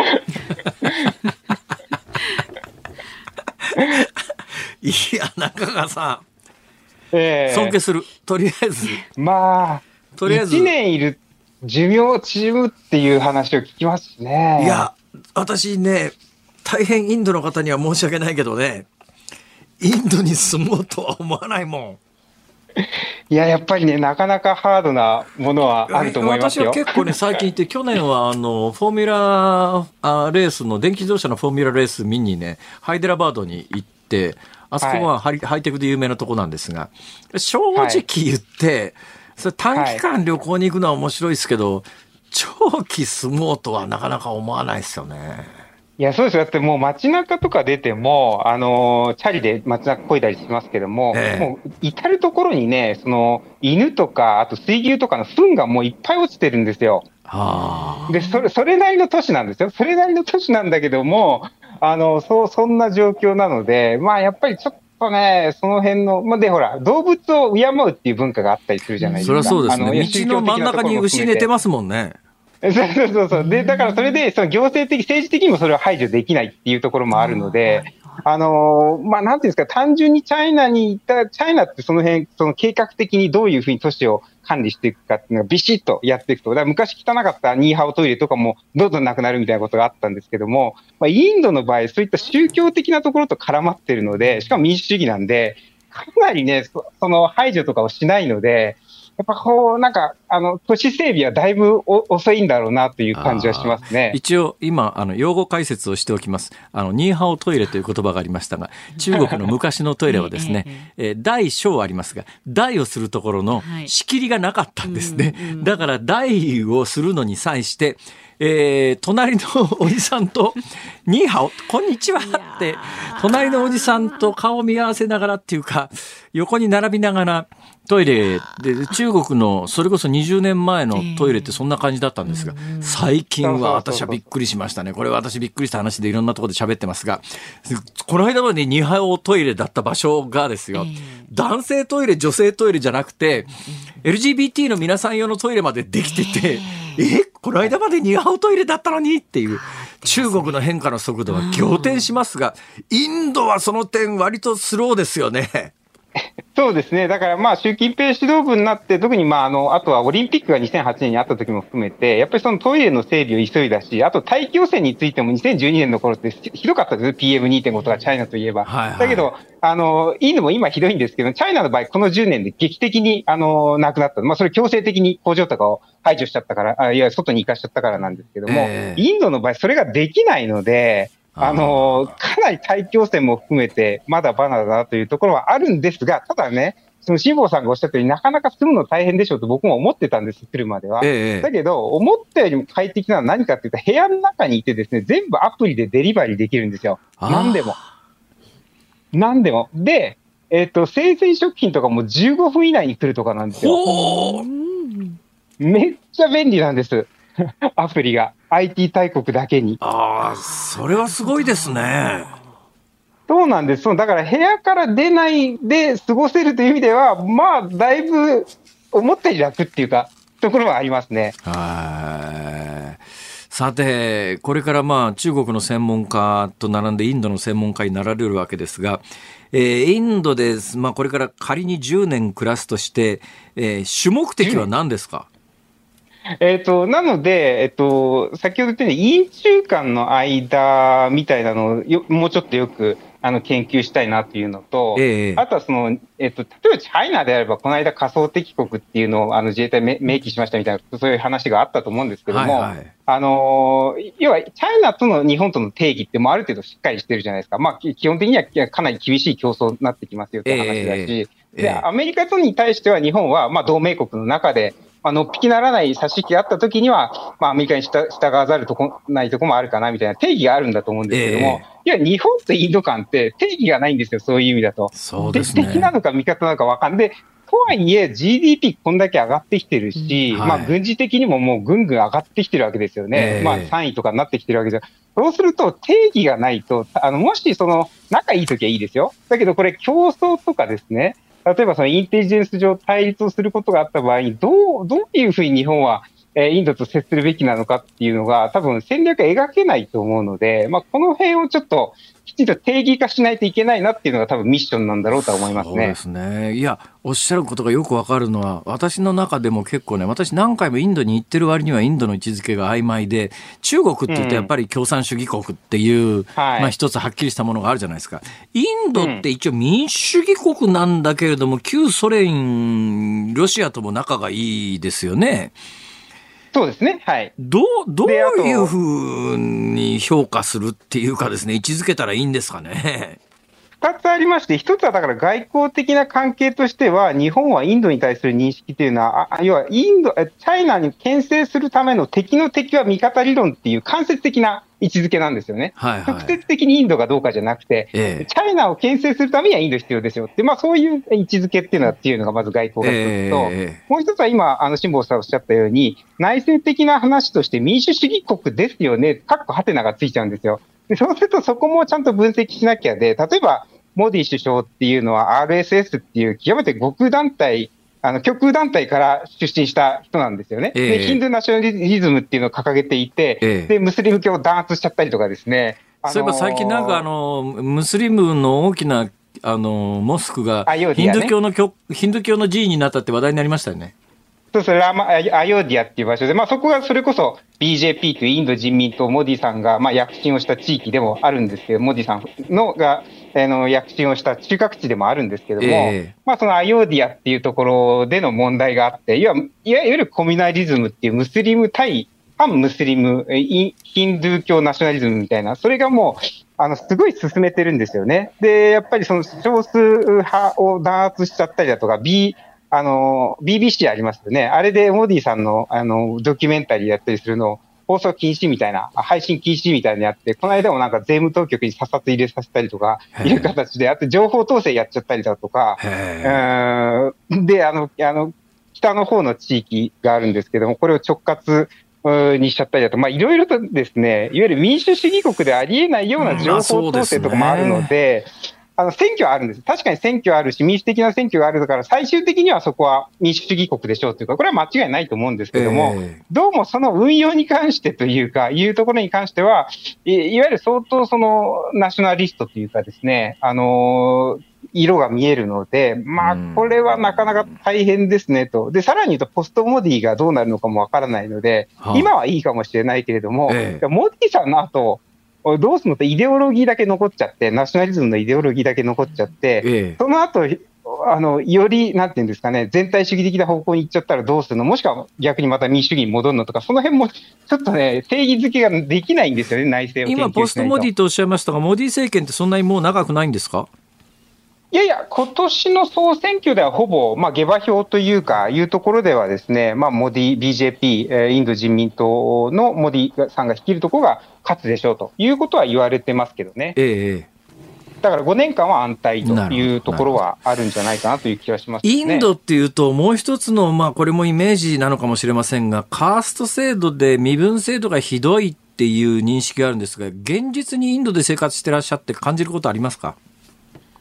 いや、中川さええん、尊敬する。とりあえず、まあ、とりあえず1年いる寿命縮むっていう話を聞きますしね。いや、私ね、大変インドの方には申し訳ないけどね、インドに住もうとは思わないもん。いや、やっぱりね、なかなかハードなものはあると思いますよ。私は結構ね、最近行って、去年はあの、フォーミュラあレースの、電気自動車のフォーミュラレース見にね、ハイデラバードに行って、あそこはハイ,、ハイテクで有名なとこなんですが、正直言って、それ短期間旅行に行くのは面白いですけど、長期住もうとはなかなか思わないですよね。いや、そうですよ。だってもう街中とか出ても、あのーチャリで街中漕いだりしますけども、ええもう至るところにね、その、犬とか、あと水牛とかの糞がもういっぱい落ちてるんですよ。はあ。で、それ、それなりの都市なんですよ。それなりの都市なんだけども、あの、そう、そんな状況なので、まあ、やっぱりちょっとね、その辺の、まあ、で、ほら、動物を敬うっていう文化があったりするじゃないですか。そりゃそうですあのね。道の真ん中に牛寝てますもんね。そうそうそう。で、だからそれで、その行政的、政治的にもそれを排除できないっていうところもあるので、あのーまあ、なんていうんですか、単純にチャイナに行った、チャイナってその辺、その計画的にどういうふうに都市を管理していくかっていうのがビシッとやっていくと。だから昔汚かったニーハオトイレとかもどんどんなくなるみたいなことがあったんですけども、まあ、インドの場合、そういった宗教的なところと絡まってるので、しかも民主主義なんで、かなりね、そその排除とかをしないので、やっぱこう、なんか、あの、都市整備はだいぶ遅いんだろうなという感じはしますね。一応、今、あの、用語解説をしておきます。あの、ニーハオトイレという言葉がありましたが、中国の昔のトイレはですね、えー、大小ありますが、大をするところの仕切りがなかったんですね。だから、大をするのに際して、えー、隣のおじさんと、ニーハオ、こんにちはって、隣のおじさんと顔を見合わせながらっていうか、横に並びながら、トイレで、中国のそれこそ20年前のトイレってそんな感じだったんですが、最近は私はびっくりしましたね。これは私びっくりした話でいろんなところで喋ってますが、この間までニハオトイレだった場所がですよ、男性トイレ、女性トイレじゃなくて、LGBT の皆さん用のトイレまでできてて、えこの間までニハオトイレだったのにっていう。中国の変化の速度は仰天しますが、インドはその点割とスローですよね。そうですね。だからまあ、習近平指導部になって、特にまあ、あの、あとはオリンピックが2008年にあった時も含めて、やっぱりそのトイレの整備を急いだし、あと大気汚染についても2012年の頃ってひどかったです PM2.5 とかチャイナといえば。はいはい、だけど、あの、いいのも今ひどいんですけど、チャイナの場合、この10年で劇的に、あの、なくなった。まあ、それ強制的に工場とかを排除しちゃったから、あいや、外に行かしちゃったからなんですけども、えー、インドの場合、それができないので、あの、かなり大気汚染も含めて、まだバナだなというところはあるんですが、ただね、その辛坊さんがおっしゃったようになかなか住むの大変でしょうと僕も思ってたんです、来るまでは。ええ、だけど、思ったよりも快適なのは何かっていうと、部屋の中にいてですね、全部アプリでデリバリーできるんですよ。何でも。何でも。で、えっ、ー、と、生鮮食品とかも15分以内に来るとかなんですよ。めっちゃ便利なんです。アプリが。IT 大国だけに。ああ、それはすごいですね。そうなんです。だから部屋から出ないで過ごせるという意味では、まあ、だいぶ思ったより楽っていうか、ところはありますね。はい。さて、これからまあ中国の専門家と並んでインドの専門家になられるわけですが、えー、インドで、まあ、これから仮に10年暮らすとして、えー、主目的は何ですか、えっ、と、なので、えっ、と、先ほど言ったように、陰中間の間みたいなのをよもうちょっとよくあの研究したいなっていうのと、えあとはその、えっ、と、例えばチャイナであれば、この間仮想敵国っていうのをあの自衛隊め明記しましたみたいな、そういう話があったと思うんですけども、はいはい、あの要は、チャイナとの日本との定義ってもある程度しっかりしてるじゃないですか。まあ、基本的にはかなり厳しい競争になってきますよって話だし、え。で、アメリカとに対しては日本は、まあ、同盟国の中で、まあのっぴきならない差し引きがあったときには、まあ、アメリカに従わざるとこないとこもあるかなみたいな定義があるんだと思うんですけども、えー、いや、日本とインド間って定義がないんですよ、そういう意味だと。そうですね。敵なのか味方なのか分かんない。で、とはいえ GDP こんだけ上がってきてるし、うんはい、まあ軍事的にももうぐんぐん上がってきてるわけですよね。えー、まあ3位とかになってきてるわけですよ。そうすると定義がないと、あの、もしその仲いい時はいいですよ。だけどこれ競争とかですね、例えばそのインテリジェンス上対立をすることがあった場合に、どう、どういうふうに日本は、えインドと接するべきなのかっていうのが、多分戦略描けないと思うので、まあ、この辺をちょっと、きちんと定義化しないといけないなっていうのが多分ミッションなんだろうと思いますね。そうですね。いや、おっしゃることがよくわかるのは、私の中でも結構ね、私何回もインドに行ってる割にはインドの位置づけが曖昧で、中国って言うとやっぱり共産主義国っていう、うん、まあ一つはっきりしたものがあるじゃないですか。インドって一応民主主義国なんだけれども、旧ソ連、ロシアとも仲がいいですよね。そうですね。はい。どう、どういうふうに評価するっていうかですね、位置づけたらいいんですかね。二つありまして、一つはだから外交的な関係としては、日本はインドに対する認識というのは、あ要はインド、チャイナに牽制するための敵の敵は味方理論っていう間接的な位置づけなんですよね。はいはい、直接的にインドがどうかじゃなくて、ええ、チャイナを牽制するためにはインド必要ですよって、まあそういう位置づけっていうのはっていうのがまず外交が一つと、え、もう一つは今、あの、辛坊さんおっしゃったように、内政的な話として民主主義国ですよね、かっこはてながついちゃうんですよ。でそうするとそこもちゃんと分析しなきゃで、例えば、モディ首相っていうのは RSS っていう極めて極右団体、あの、極右団体から出身した人なんですよね。えー、で、ヒンドゥーナショナリズムっていうのを掲げていて、えー、で、ムスリム教を弾圧しちゃったりとかですね。そういえば最近なんかあの、ムスリムの大きなあの、モスクがヒンドゥ教の、ね、ヒンドゥ教の寺院になったって話題になりましたよね。そうそれアアヨーディアっていう場所で、まあ、そこがそれこそ BJP というインド人民党、モディさんが、まあ、躍進をした地域でもあるんですけど、モディさんのがあの、躍進をした中核地でもあるんですけども、ええまあそのアヨーディアっていうところでの問題があって、いわいわゆるコミュナリズムっていうムスリム対反ムスリム、えイヒンドゥー教ナショナリズムみたいな、それがもう、あの、すごい進めてるんですよね。で、やっぱりその少数派を弾圧しちゃったりだとか、B、あの、BBC ありますよね。あれでモディさんの、あの、ドキュメンタリーやったりするのを放送禁止みたいな、あ配信禁止みたいなのやって、この間もなんか税務当局に査察入れさせたりとか、いう形で、あと情報統制やっちゃったりだとか、へうえーん。で、あの、あの、北の方の地域があるんですけども、これを直轄にしちゃったりだと、まあ、いろいろとですね、いわゆる民主主義国でありえないような情報統制とかもあるので、あの、選挙はあるんです。確かに選挙はあるし、民主的な選挙があるから、最終的にはそこは民主主義国でしょうというか、これは間違いないと思うんですけども、ええどうもその運用に関してというか、いうところに関しては、いいわゆる相当そのナショナリストというかですね、あのー色が見えるので、まあうん、これはなかなか大変ですねと。で、さらに言うと、ポストモディがどうなるのかもわからないので、はあ今はいいかもしれないけれども、ええモディさんの後、どうするのってイデオロギーだけ残っちゃって、ナショナリズムのイデオロギーだけ残っちゃって、ええ。その後、あの、より、なんていうんですかね、全体主義的な方向に行っちゃったらどうするの？もしくは逆にまた民主主義に戻るのとか、その辺もちょっとね、定義づけができないんですよね、内政を。今、ポストモディとおっしゃいましたが、モディ政権ってそんなにもう長くないんですか？いやいや、今年の総選挙ではほぼ、まあ、下馬評というか、いうところではですね、まあ、モディ、BJP、えーインド人民党のモディさんが率いるところが勝つでしょうということは言われてますけどね。ええええだから5年間は安泰というところはあるんじゃないかなという気がします、ね。インドっていうと、もう一つの、まあ、これもイメージなのかもしれませんが、カースト制度で身分制度がひどいっていう認識があるんですが、現実にインドで生活してらっしゃって感じることありますか？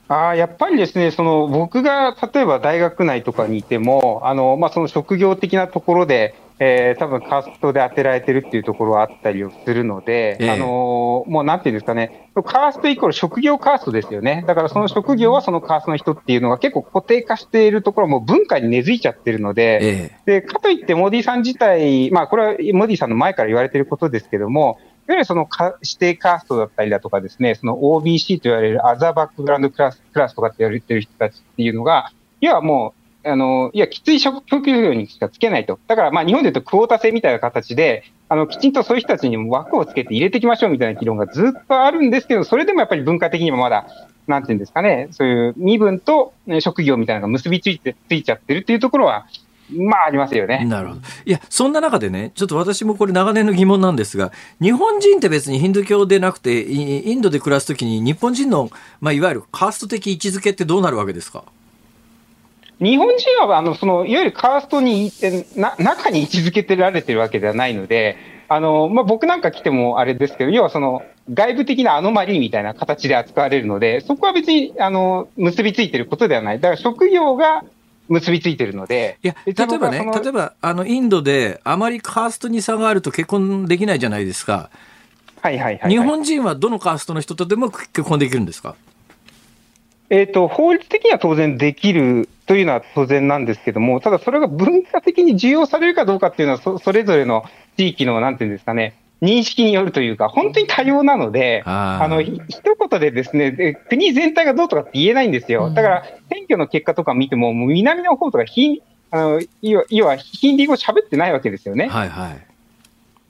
あーやっぱりですね、その僕が例えば大学内とかにいても、あのまあ、その職業的なところで、えー、多分カーストで当てられてるっていうところはあったりをするので、ええ。あのもうなんていうんですかね、カーストイコール職業カーストですよね。だからその職業はそのカーストの人っていうのが結構固定化しているところも文化に根付いちゃってるので、えで、かといって、モディさん自体、まあ、これはモディさんの前から言われていることですけども、いわゆるその指定カーストだったりだとかですね、その OBC と言われるアザーバックグラウンドクラスクラスとかって言われてる人たちっていうのが、要はもう、あの、いや、きつい職業にしかつけないと。だから、まあ、日本で言うとクオータ制みたいな形で、あの、きちんとそういう人たちにも枠をつけて入れていきましょうみたいな議論がずっとあるんですけど、それでもやっぱり文化的にもまだ、なんていうんですかね、そういう身分と職業みたいなのが結びついて、ついちゃってるっていうところは、まあ、ありますよね。なるほど。いや、そんな中でね、ちょっと私もこれ長年の疑問なんですが、日本人って別にヒンドゥー教でなくて、イインドで暮らすときに日本人の、まあ、いわゆるカースト的位置づけってどうなるわけですか？日本人は、あの、その、いわゆるカーストに、えな、中に位置づけてられてるわけではないので、あの、まあ、僕なんか来てもあれですけど、要はその、外部的なアノマリーみたいな形で扱われるので、そこは別に、あの、結びついてることではない。だから職業が結びついてるので。いや、例えばね、例えば、あの、インドであまりカーストに差があると結婚できないじゃないですか。はいはいはい、はい。日本人はどのカーストの人とでも結婚できるんですか？えっ、と、法律的には当然できるというのは当然なんですけども、ただそれが文化的に重要されるかどうかっていうのはそ、それぞれの地域の、なんていうんですかね、認識によるというか、本当に多様なので、あの、ひ一言でですねで、国全体がどうとかって言えないんですよ。だから、選挙の結果とか見ても、もう南の方とかヒン、あの、要は、要はヒンディー語喋ってないわけですよね。はいはい。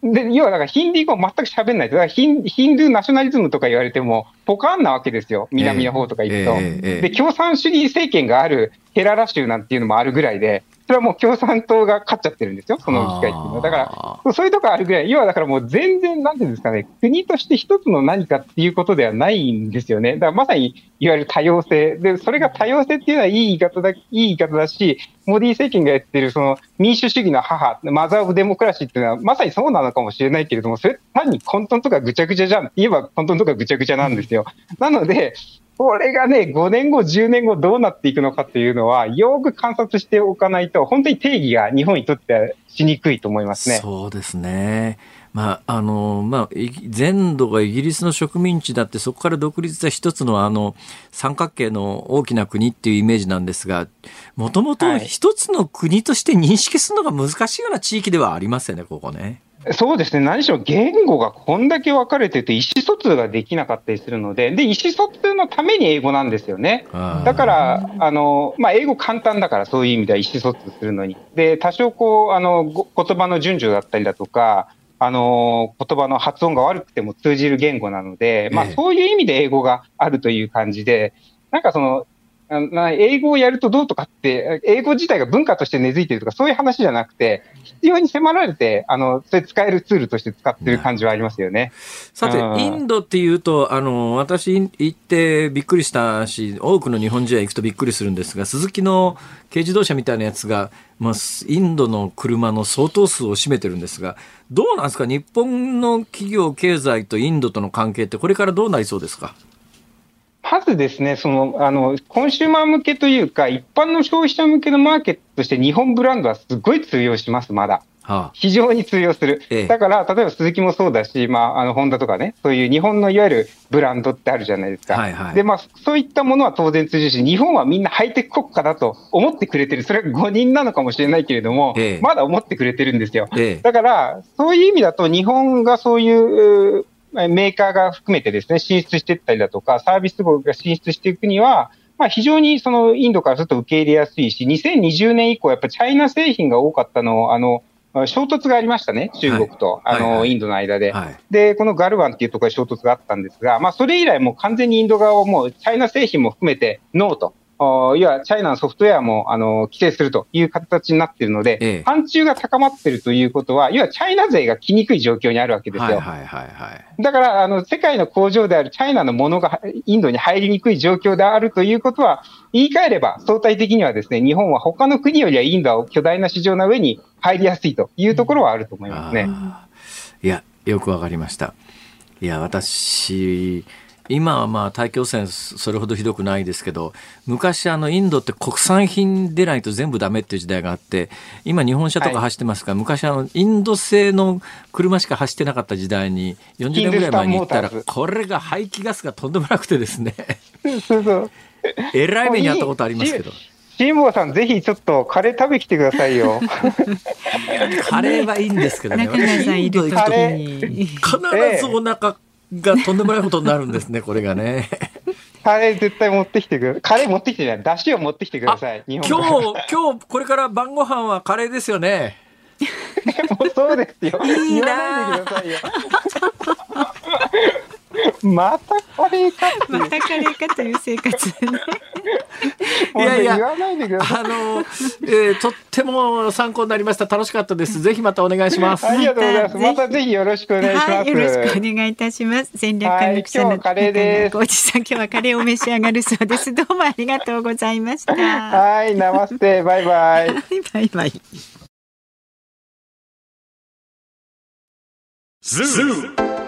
で、要はだからヒンディー語全く喋んない。だからヒンヒンドゥーナショナリズムとか言われても、ポカーンなわけですよ。南の方とか行くと。ええええええで、共産主義政権があるケララ州なんていうのもあるぐらいで、それはもう共産党が勝っちゃってるんですよ、その機会っていうのは。だから、そういうとこあるぐらい、要はだからもう全然、なんていうんですかね、国として一つの何かっていうことではないんですよね。だからまさに、いわゆる多様性。で、それが多様性っていうのはいい言い方だ、いい言い方だし、モディ政権がやってるその民主主義の母、 Mother of Democracy っていうのはまさにそうなのかもしれないけれども、それ単に混沌とかぐちゃぐちゃじゃんって言えば混沌とかぐちゃぐちゃなんですよ。なので、これがね、5年後、10年後どうなっていくのかっていうのは、よく観察しておかないと、本当に定義が日本にとってはしにくいと思いますね。そうですね。まあ、あの、まあ、い全土がイギリスの植民地だって、そこから独立した一つのあの、三角形の大きな国っていうイメージなんですが、もともとはい一つの国として認識するのが難しいような地域ではありますよね、ここね。そうですね、何しろ言語がこんだけ分かれてて、意思疎通ができなかったりするので、で意思疎通のために英語なんですよね。だからあの、まあ、英語簡単だから、そういう意味では意思疎通するのに。で、多少こうあの言葉の順序だったりだとか、あの言葉の発音が悪くても通じる言語なので、まあ、そういう意味で英語があるという感じで、なんかその英語をやるとどうとかって、英語自体が文化として根付いてるとか、そういう話じゃなくて、必要に迫られて、あの、それ使えるツールとして使ってる感じはありますよね。さて、インドっていうと、あの、私行ってびっくりしたし、多くの日本人は行くとびっくりするんですが、鈴木の軽自動車みたいなやつが、まあ、インドの車の相当数を占めてるんですが、どうなんですか？日本の企業経済とインドとの関係ってこれからどうなりそうですか？まずですね、その、あの、コンシューマー向けというか、一般の消費者向けのマーケットとして日本ブランドはすごい通用します、まだ。はあ、非常に通用する、ええ、だから、例えば鈴木もそうだし、まあ、あのホンダとかね、そういう日本のいわゆるブランドってあるじゃないですか、はいはい、でまあ、そういったものは当然通じるし、日本はみんなハイテク国家だと思ってくれてる、それが誤認なのかもしれないけれども、え、まだ思ってくれてるんですよ。だから、そういう意味だと、日本がそういうメーカーが含めてですね、進出していったりだとか、サービス部が進出していくには、まあ、非常にそのインドからすると受け入れやすいし、2020年以降、やっぱりチャイナ製品が多かったのを、あの、衝突がありましたね、中国と、はい、あの、はいはい、インドの間で、はい、で、このガルワンっていうところで衝突があったんですが、まあ、それ以来もう完全にインド側をもう、チャイナ製品も含めてノーと。いわチャイナのソフトウェアもあの規制するという形になっているので、ええ、反中が高まっているということは、いわゆるチャイナ税が来にくい状況にあるわけですよ。だからあの、世界の工場であるチャイナのものがインドに入りにくい状況であるということは、言い換えれば、相対的にはですね、日本は他の国よりはインドは巨大な市場の上に入りやすいというところはあると思いますね。いや、よくわかりました。いや、私、今はまあ大気汚染それほどひどくないですけど昔あのインドって国産品でないと全部ダメっていう時代があって今日本車とか走ってますか？ら、はい、昔あのインド製の車しか走ってなかった時代に40年ぐらい前に行ったらこれが排気ガスがとんでもなくてですねえらい目にあったことありますけど。辛坊さん、ぜひちょっとカレー食べきてくださいよ。カレーはいいんですけどね。中村さんいる時に。必ずお腹がとんでもないことになるんですね、これがね。カレー絶対持ってきてく。カレー持ってきてない。だしを持ってきてください。今日、今日、これから晩ご飯はカレーですよね。もうそうですよ。いいな言わないでくださいよ。またカレーかまたカレーかという生活ね。いやいや、あの、えー、とっても参考になりました。楽しかったです。ぜひまたお願いします。ありがとうございます。またぜひよろしくお願いします。はい、よろしくお願いいたします。戦略家の記者のカレーです。おじさん、今日はカレーを召し上がるそうです。どうもありがとうございました。はい、ナマステ、バイバイ。バイバイ。ズー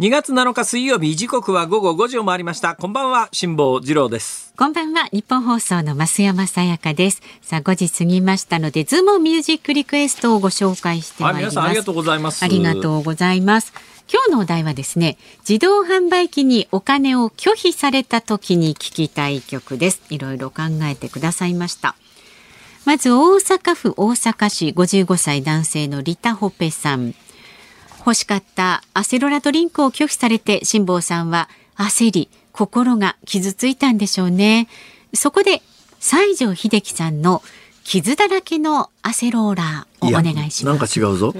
2月7日水曜日時刻は午後5時を回りました。こんばんは辛坊治郎です。こんばんはニッポン放送の増山さやかです。さあ5時過ぎましたのでズームミュージックリクエストをご紹介してまいります。ありがとうございます。ありがとうございます。今日のお題はですね自動販売機にお金を拒否された時に聞きたい曲です。いろいろ考えてくださいました。まず大阪府大阪市55歳男性のリタホペさん欲しかったアセロラドリンクを拒否されて辛坊さんは焦り心が傷ついたんでしょうねそこで西城秀樹さんの傷だらけのアセローラーをお願いしなんかます。違うぞ。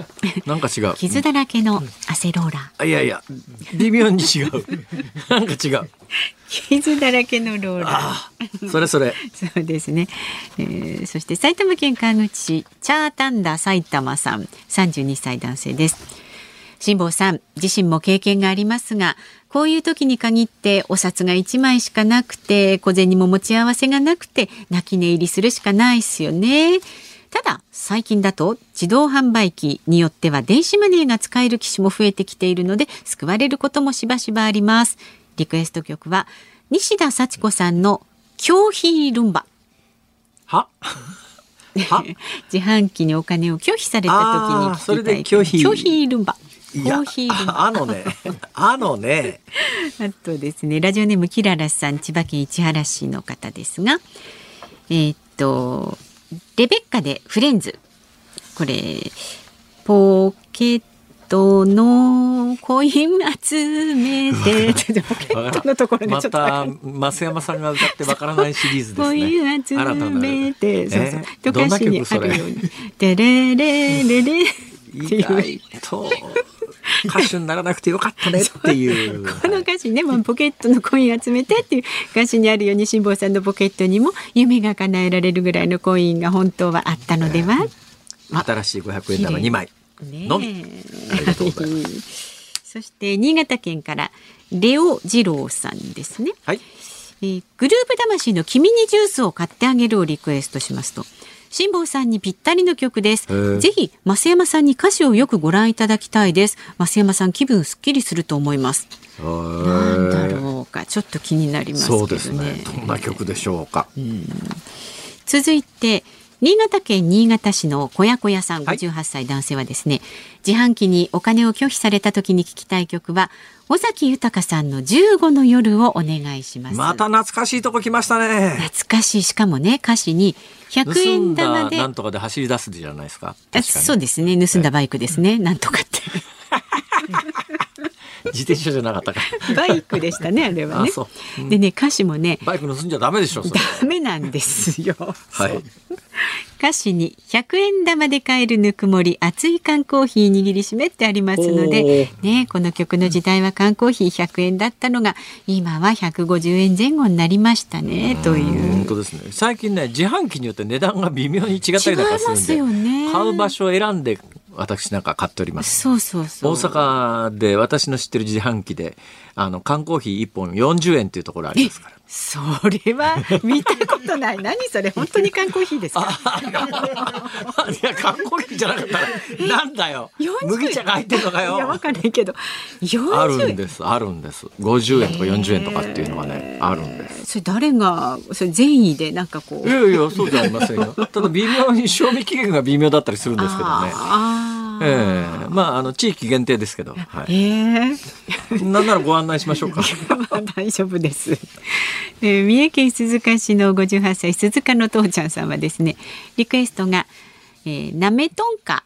なんか違う。傷だらけのアセローラー。いやいや、微妙に違う。なんか違う。傷だらけのローラー。それそれ。そうですね、えーそして埼玉県川口市チャータンダ埼玉さん32歳男性です辛坊さん自身も経験がありますがこういう時に限ってお札が1枚しかなくて小銭も持ち合わせがなくて泣き寝入りするしかないですよね。ただ最近だと自動販売機によっては電子マネーが使える機種も増えてきているので救われることもしばしばあります。リクエスト曲は西田幸子さんの拒否ルンバは？は？自販機にお金を拒否された時に聞きたいそれで拒否拒否ルンバいやコーヒーあ あのね、あのね、あとですねラジオネームキララさん千葉県市原市の方ですがえーっとレベッカでフレンズ。これポケットのコイン集めてポケットのところでちょまっとわかたん増山さんが歌ってわからないシリーズですコイね。ン集めて、そうそう。えーどんなと歌詞に曲それあるように「テレレレレ」意外と歌手にならなくてよかったねっていう。この歌詞ね、まあ、ポケットのコイン集めてっていう歌詞にあるように辛坊さんのポケットにも夢が叶えられるぐらいのコインが本当はあったのでは、新しい500円玉2枚。のみありがとうござい。そして新潟県からレオ二郎さんですね、はい。えーグループ魂の君にジュースを買ってあげるをリクエストしますと辛坊さんにぴったりの曲です。ぜひ増山さんに歌詞をよくご覧いただきたいです。増山さん気分すっきりすると思います。なんだろうか。ちょっと気になりますね。そうですね。どんな曲でしょうか。続いて新潟県新潟市の小屋小屋さんはい。58歳男性はですね、自販機にお金を拒否された時に聞きたい曲は尾崎豊さんの15の夜をお願いします。また懐かしいとこ来ましたね。懐かしい。しかもね歌詞に100盗円玉でなんとかで走り出すじゃないですか。そうですね。盗んだバイクですね、なんとかって自転車じゃなかったか。バイクでしたねあれはねうでね歌詞もねバイク盗んじゃダメでしょ。それダメなんですよはい。歌詞に100円玉で買えるぬくもり熱い缶コーヒー握りしめってありますので、ね、この曲の時代は缶コーヒー100円だったのが今は150円前後になりましたねという本当ですね。最近ね自販機によって値段が微妙に違ったりなんかするんで、違いますよね買う場所を選んで私なんか買っております。そうそうそう大阪で私の知ってる自販機であの缶コーヒー1本40円っていうところありますから。それは見たことない 何それ本当に缶コーヒーですか？いや缶コーヒーじゃなかったらなんだよ40円麦茶が入ってんのかいやわよ。かんないけど40円あるんですあるんです50円とか40円とかっていうのがねあるんです。それ誰がそれ善意でなんかこういやいやそうじゃありませんよ。ただ微妙に賞味期限が微妙だったりするんですけどね。あーええ。まああの地域限定ですけど、はえい、ーなんならご案内しましょうか。まあ大丈夫です。えー三重県鈴鹿市の58歳鈴鹿の父ちゃんさんはですねリクエストが、えー、なめとんか。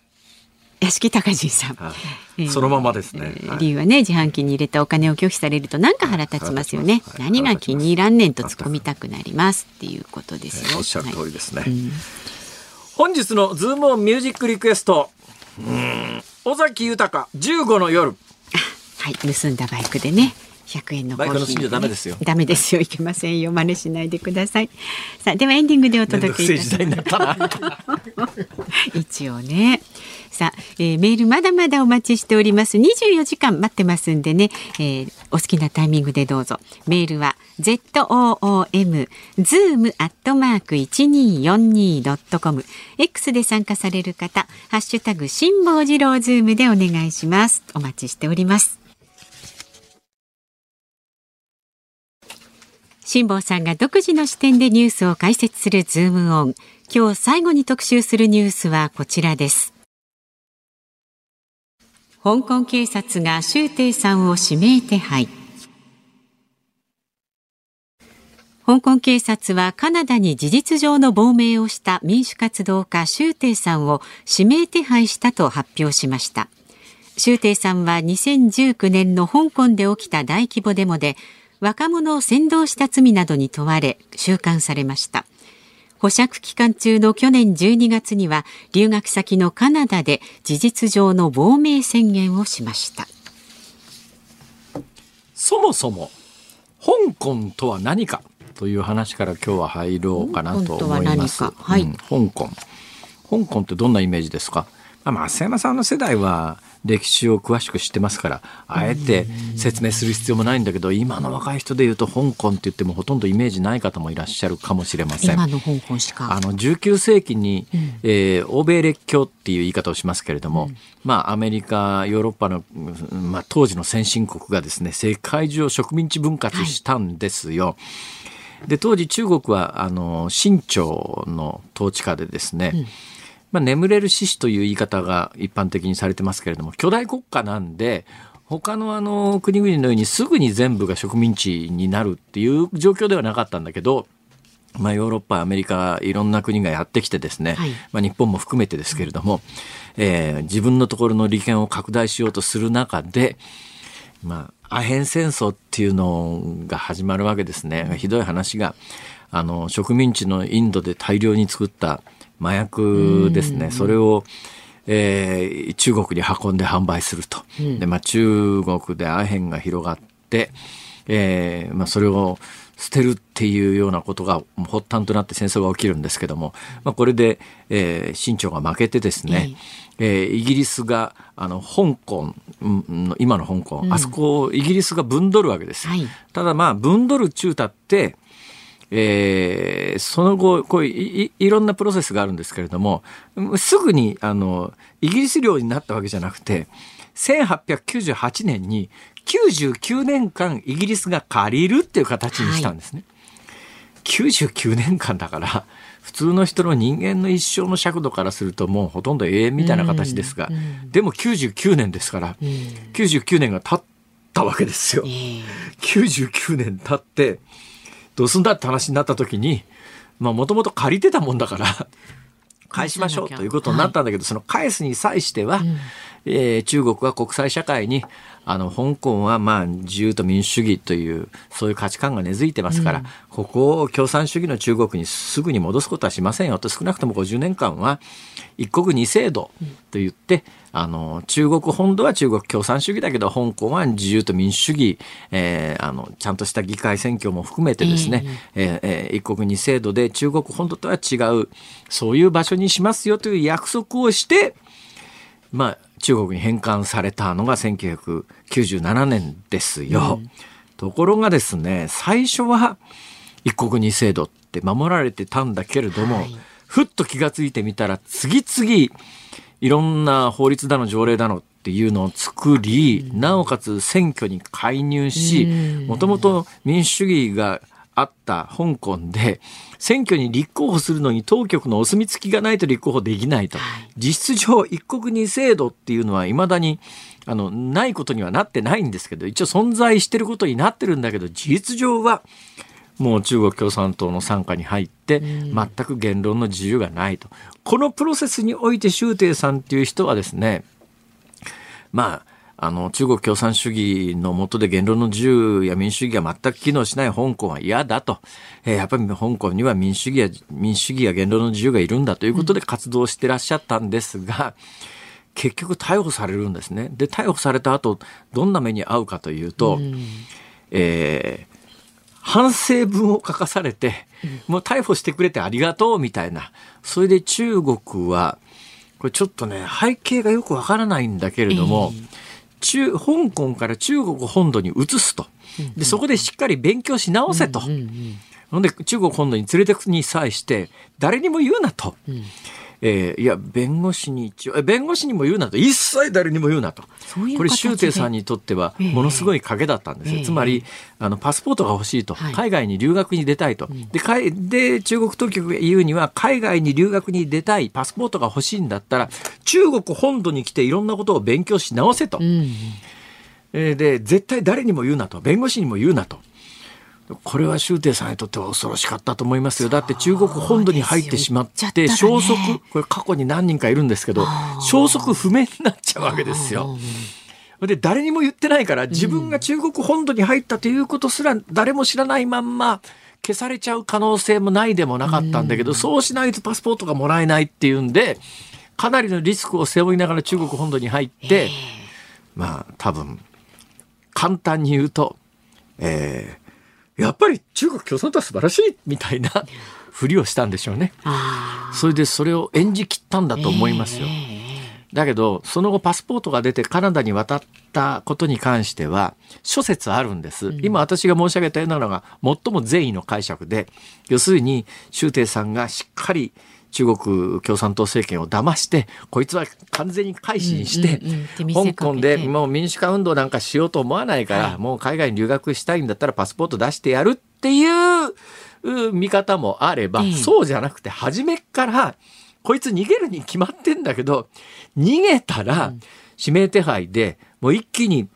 屋敷隆人さん、はいえ。ーそのままですね。えーはい。理由はね自販機に入れたお金を拒否されるとなんか腹立ちますよね、はい。何が気に入らんねんと突っ込みたくなりますっていうことですよ、おっしゃる通はいりですね。本日のズームオンミュージックリクエスト。尾崎豊15の夜。はい、盗んだバイクでね。100円のコーヒー、ね、ダメですよダメですよ。いけませんよ。真似しないでください。さあ、ではエンディングでお届けいたしますくせえ時代。になったな。一応ね。さあ、えーメールまだまだお待ちしております。24時間待ってますんでね、えーお好きなタイミングでどうぞ。メールは z o o m zoom アットマーク一二四二ドットコム X で参加される方、ハッシュタグ辛坊治郎ズームでお願いします。お待ちしております。辛坊さんが独自の視点でニュースを解説するズームオン。今日最後に特集するニュースはこちらです。香港警察が周庭さんを指名手配。香港警察はカナダに事実上の亡命をした民主活動家周庭さんを指名手配したと発表しました。周庭さんは2019年の香港で起きた大規模デモで若者を扇動した罪などに問われ収監されました。保釈期間中の去年12月には留学先のカナダで事実上の亡命宣言をしました。そもそも香港とは何かという話から今日は入ろうかなと思います。はい、うん、香港。香港ってどんなイメージですか、まあ、増山さんの世代は歴史を詳しく知ってますからあえて説明する必要もないんだけど今の若い人でいうと香港って言ってもほとんどイメージない方もいらっしゃるかもしれません。今の香港しか。あの19世紀に、うん、えー、欧米列強っていう言い方をしますけれども、うん、まあアメリカヨーロッパの、まあ、当時の先進国がですね世界中を植民地分割したんですよ。はい。で当時中国はあの清朝の統治下でですね、うんまあ、眠れる獅子という言い方が一般的にされてますけれども巨大国家なんで他のあの国々のようにすぐに全部が植民地になるっていう状況ではなかったんだけど、まあ、ヨーロッパアメリカいろんな国がやってきてですね、はい、まあ、日本も含めてですけれども、えー、自分のところの利権を拡大しようとする中で、まあ、アヘン戦争っていうのが始まるわけですね。ひどい話があの植民地のインドで大量に作った麻薬ですね、それを、えー、中国に運んで販売すると。で、まあ、中国でアヘンが広がって、えーまあ、それを捨てるっていうようなことが発端となって戦争が起きるんですけども、まあ、これで、えー、清朝が負けてですね、えー、イギリスがあの香港の今の香港、うん、あそこをイギリスが分取るわけです、はい、ただまあ分取る中たってえー、その後こういいろんなプロセスがあるんですけれどもすぐにあのイギリス領になったわけじゃなくて1898年に99年間イギリスが借りるっていう形にしたんですね。はい、99年間だから普通の人の人間の一生の尺度からするともうほとんど永遠みたいな形ですが、うんうん、でも99年ですから、うん、99年が経ったわけですよ。えー、99年経ってどうすんだって話になった時にもともと借りてたもんだから返しましょうということになったんだけど、はい、その返すに際しては、うん、えー、中国は国際社会にあの香港はまあ自由と民主主義というそういう価値観が根付いてますから、うん、ここを共産主義の中国にすぐに戻すことはしませんよと少なくとも50年間は一国二制度と言って、うん、あの中国本土は中国共産主義だけど香港は自由と民主主義、えー、あのちゃんとした議会選挙も含めてですね、えー、えー、一国二制度で中国本土とは違うそういう場所にしますよという約束をしてまあ中国に返還されたのが1997年ですよ。うん、ところがですね最初は一国二制度って守られてたんだけれども、はい、ふっと気が付いてみたら次々いろんな法律だの条例だのっていうのを作り、うん、なおかつ選挙に介入しもともと民主主義があった香港で選挙に立候補するのに当局のお墨付きがないと立候補できないと、実質上一国二制度っていうのはいまだにあのないことにはなってないんですけど一応存在してることになってるんだけど事実上はもう中国共産党の傘下に入って全く言論の自由がないと、このプロセスにおいて周庭さんっていう人はですねまああの、中国共産主義の下で言論の自由や民主主義が全く機能しない香港は嫌だと。えー、やっぱり香港には民主主義や、民主主義や言論の自由がいるんだということで活動してらっしゃったんですが、結局逮捕されるんですね。で、逮捕された後、どんな目に遭うかというと、うえー、反省文を書かされて、もう逮捕してくれてありがとうみたいな。それで中国は、これちょっとね、背景がよくわからないんだけれども、えー中香港から中国本土に移すとでそこでしっかり勉強し直せと。ほんで中国本土に連れてくに際して誰にも言うなと。うんえー、いや弁護士に一応弁護士にも言うなと。一切誰にも言うなと。これ周庭さんにとってはものすごい賭けだったんですよ、えー、つまりあのパスポートが欲しいと、はい、海外に留学に出たいと、でかいで中国当局が言うには海外に留学に出たいパスポートが欲しいんだったら中国本土に来ていろんなことを勉強し直せと、うん、えー、で絶対誰にも言うなと。弁護士にも言うなと。これは周庭さんにとっては恐ろしかったと思いますよ。だって中国本土に入ってしまって、消息、これ過去に何人かいるんですけど、消息不明になっちゃうわけですよ。で誰にも言ってないから自分が中国本土に入ったということすら誰も知らないまんま消されちゃう可能性もないでもなかったんだけど、そうしないとパスポートがもらえないっていうんでかなりのリスクを背負いながら中国本土に入ってまあ多分簡単に言うと、えー、やっぱり中国共産党は素晴らしいみたいな ふりをしたんでしょうね。それでそれを演じきったんだと思いますよ。だけど、その後パスポートが出てカナダに渡ったことに関しては、諸説あるんです。今私が申し上げたようなのが最も善意の解釈で、要するに、周庭さんがしっかり中国共産党政権を騙してこいつは完全に改心して、香港でもう民主化運動なんかしようと思わないから、はい、もう海外に留学したいんだったらパスポート出してやるっていう見方もあれば、そうじゃなくて初めからこいつ逃げるに決まってんだけど逃げたら指名手配でもう一気に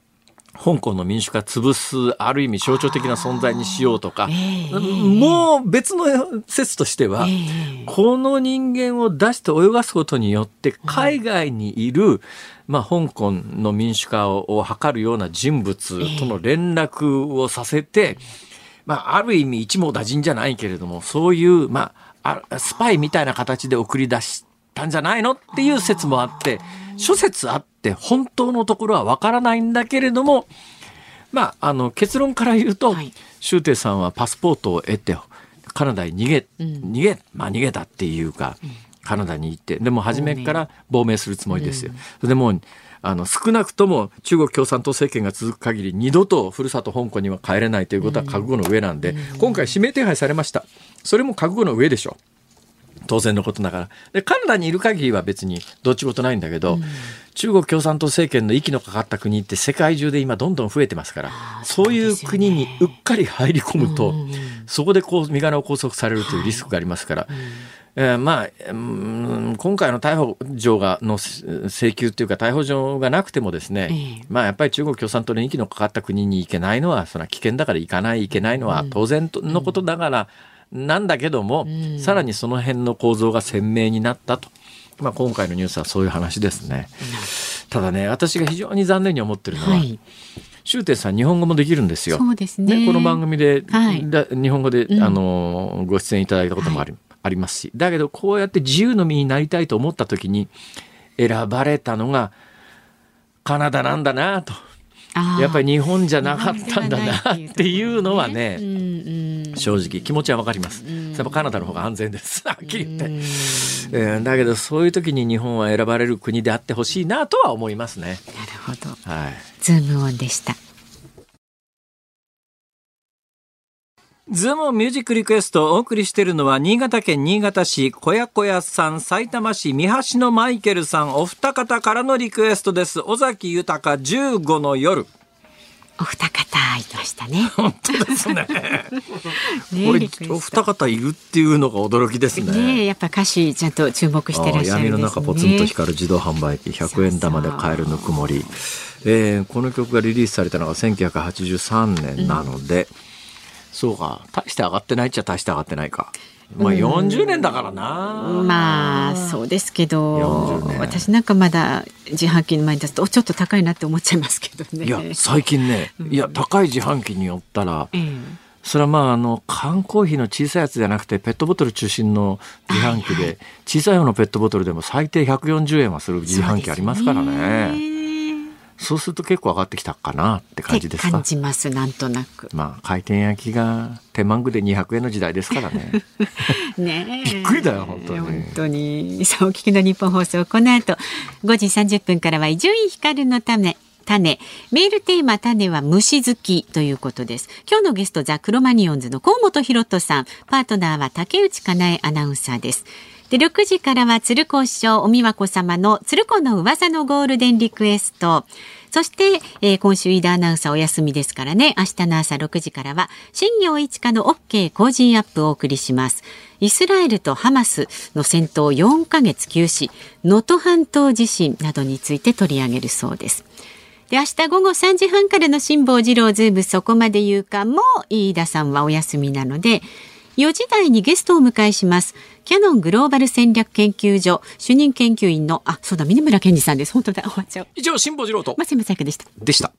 香港の民主化潰すある意味象徴的な存在にしようとか、えー、もう別の説としては、えー、この人間を出して泳がすことによって海外にいる、まあ、香港の民主化を図るような人物との連絡をさせて、まあ、ある意味一網打尽じゃないけれどもそういう、まあ、スパイみたいな形で送り出したんじゃないのっていう説もあって諸説あって。本当のところはわからないんだけれども、まあ、あの結論から言うと、はい、周庭さんはパスポートを得てカナダに逃げ、うん、逃げ、まあ逃げたっていうか、うん、カナダに行って、でも初めから亡命するつもりですよ。うん、でもあの少なくとも中国共産党政権が続く限り二度とふるさと香港には帰れないということは覚悟の上なんで、今回指名手配されました。それも覚悟の上でしょう。当然のことだから。で、カナダにいる限りは別にどっち事ないんだけど、うん、中国共産党政権の息のかかった国って世界中で今どんどん増えてますから、そういう国にうっかり入り込むと、そこでこう身柄を拘束されるというリスクがありますから、はいえー、まあ、うん、今回の逮捕状がの請求というか逮捕状がなくてもですね、えー、まあやっぱり中国共産党の息のかかった国に行けないのはそれは危険だから行かない行けないのは当然のことだから、なんだけども、うん、さらにその辺の構造が鮮明になったと。まあ、今回のニュースはそういう話ですね。ただね、私が非常に残念に思ってるのは、はい周庭さん日本語もできるんですよ。そうですね。ねこの番組で、はい、日本語で、うん、あのご出演いただいたこともありはい、ありますし、だけどこうやって自由の身になりたいと思った時に選ばれたのがカナダなんだなと。やっぱり日本じゃなかったんだなっていうのはね、正直気持ちはわかります。やっぱカナダの方が安全です。はっきり言って。えー、だけどそういう時に日本は選ばれる国であってほしいなとは思いますね。なるほど。はい。ズームオンでした。ズームミュージックリクエストをお送りしているのは、新潟県新潟市小屋小屋さん、埼玉市三橋のマイケルさん、お二方からのリクエストです。尾崎豊15の夜。お二方いましたね。本当ですね。ねお二方いるっていうのが驚きですね。ねやっぱ歌詞ちゃんと注目してらっしゃる、ね、闇の中ポツンと光る自動販売機100円玉で買えるぬくもり。えー、この曲がリリースされたのが1983年なので。うんそうか。大して上がってないっちゃ大して上がってないか。まあ40年だからな、うん、まあそうですけど私なんかまだ自販機の前に立つとちょっと高いなって思っちゃいますけどね。いや最近ね、いや高い自販機によったら、うん、それはまああの缶コーヒーの小さいやつじゃなくてペットボトル中心の自販機で、小さい方のペットボトルでも最低140円はする自販機ありますからね。そうすると結構上がってきたかなって感じですか？感じますなんとなくまあ回転焼きが手満具で200円の時代ですからね ねびっくりだよ本当に本当にさあお聞きの日本放送この後5時30分からは伊集院光のため種。メールテーマ種は虫好きということです。今日のゲストザ・クロマニオンズの河本博人さん。パートナーは竹内かなえアナウンサーです。で、6時からは鶴光師匠、おみわこ様の鶴光の噂のゴールデンリクエスト。そして、えー、今週飯田アナウンサーお休みですからね、明日の朝6時からは、新業一課の OK 工事アップをお送りします。イスラエルとハマスの戦闘4ヶ月休止、能登半島地震などについて取り上げるそうです。で、明日午後3時半からの辛坊治郎ズームそこまで言うかも、飯田さんはお休みなので、4時台にゲストを迎えします。キャノングローバル戦略研究所主任研究員のあそうだ峰村健二さんです。本当だ終わっちゃう以上辛坊治郎と。松山さやかでした。でした。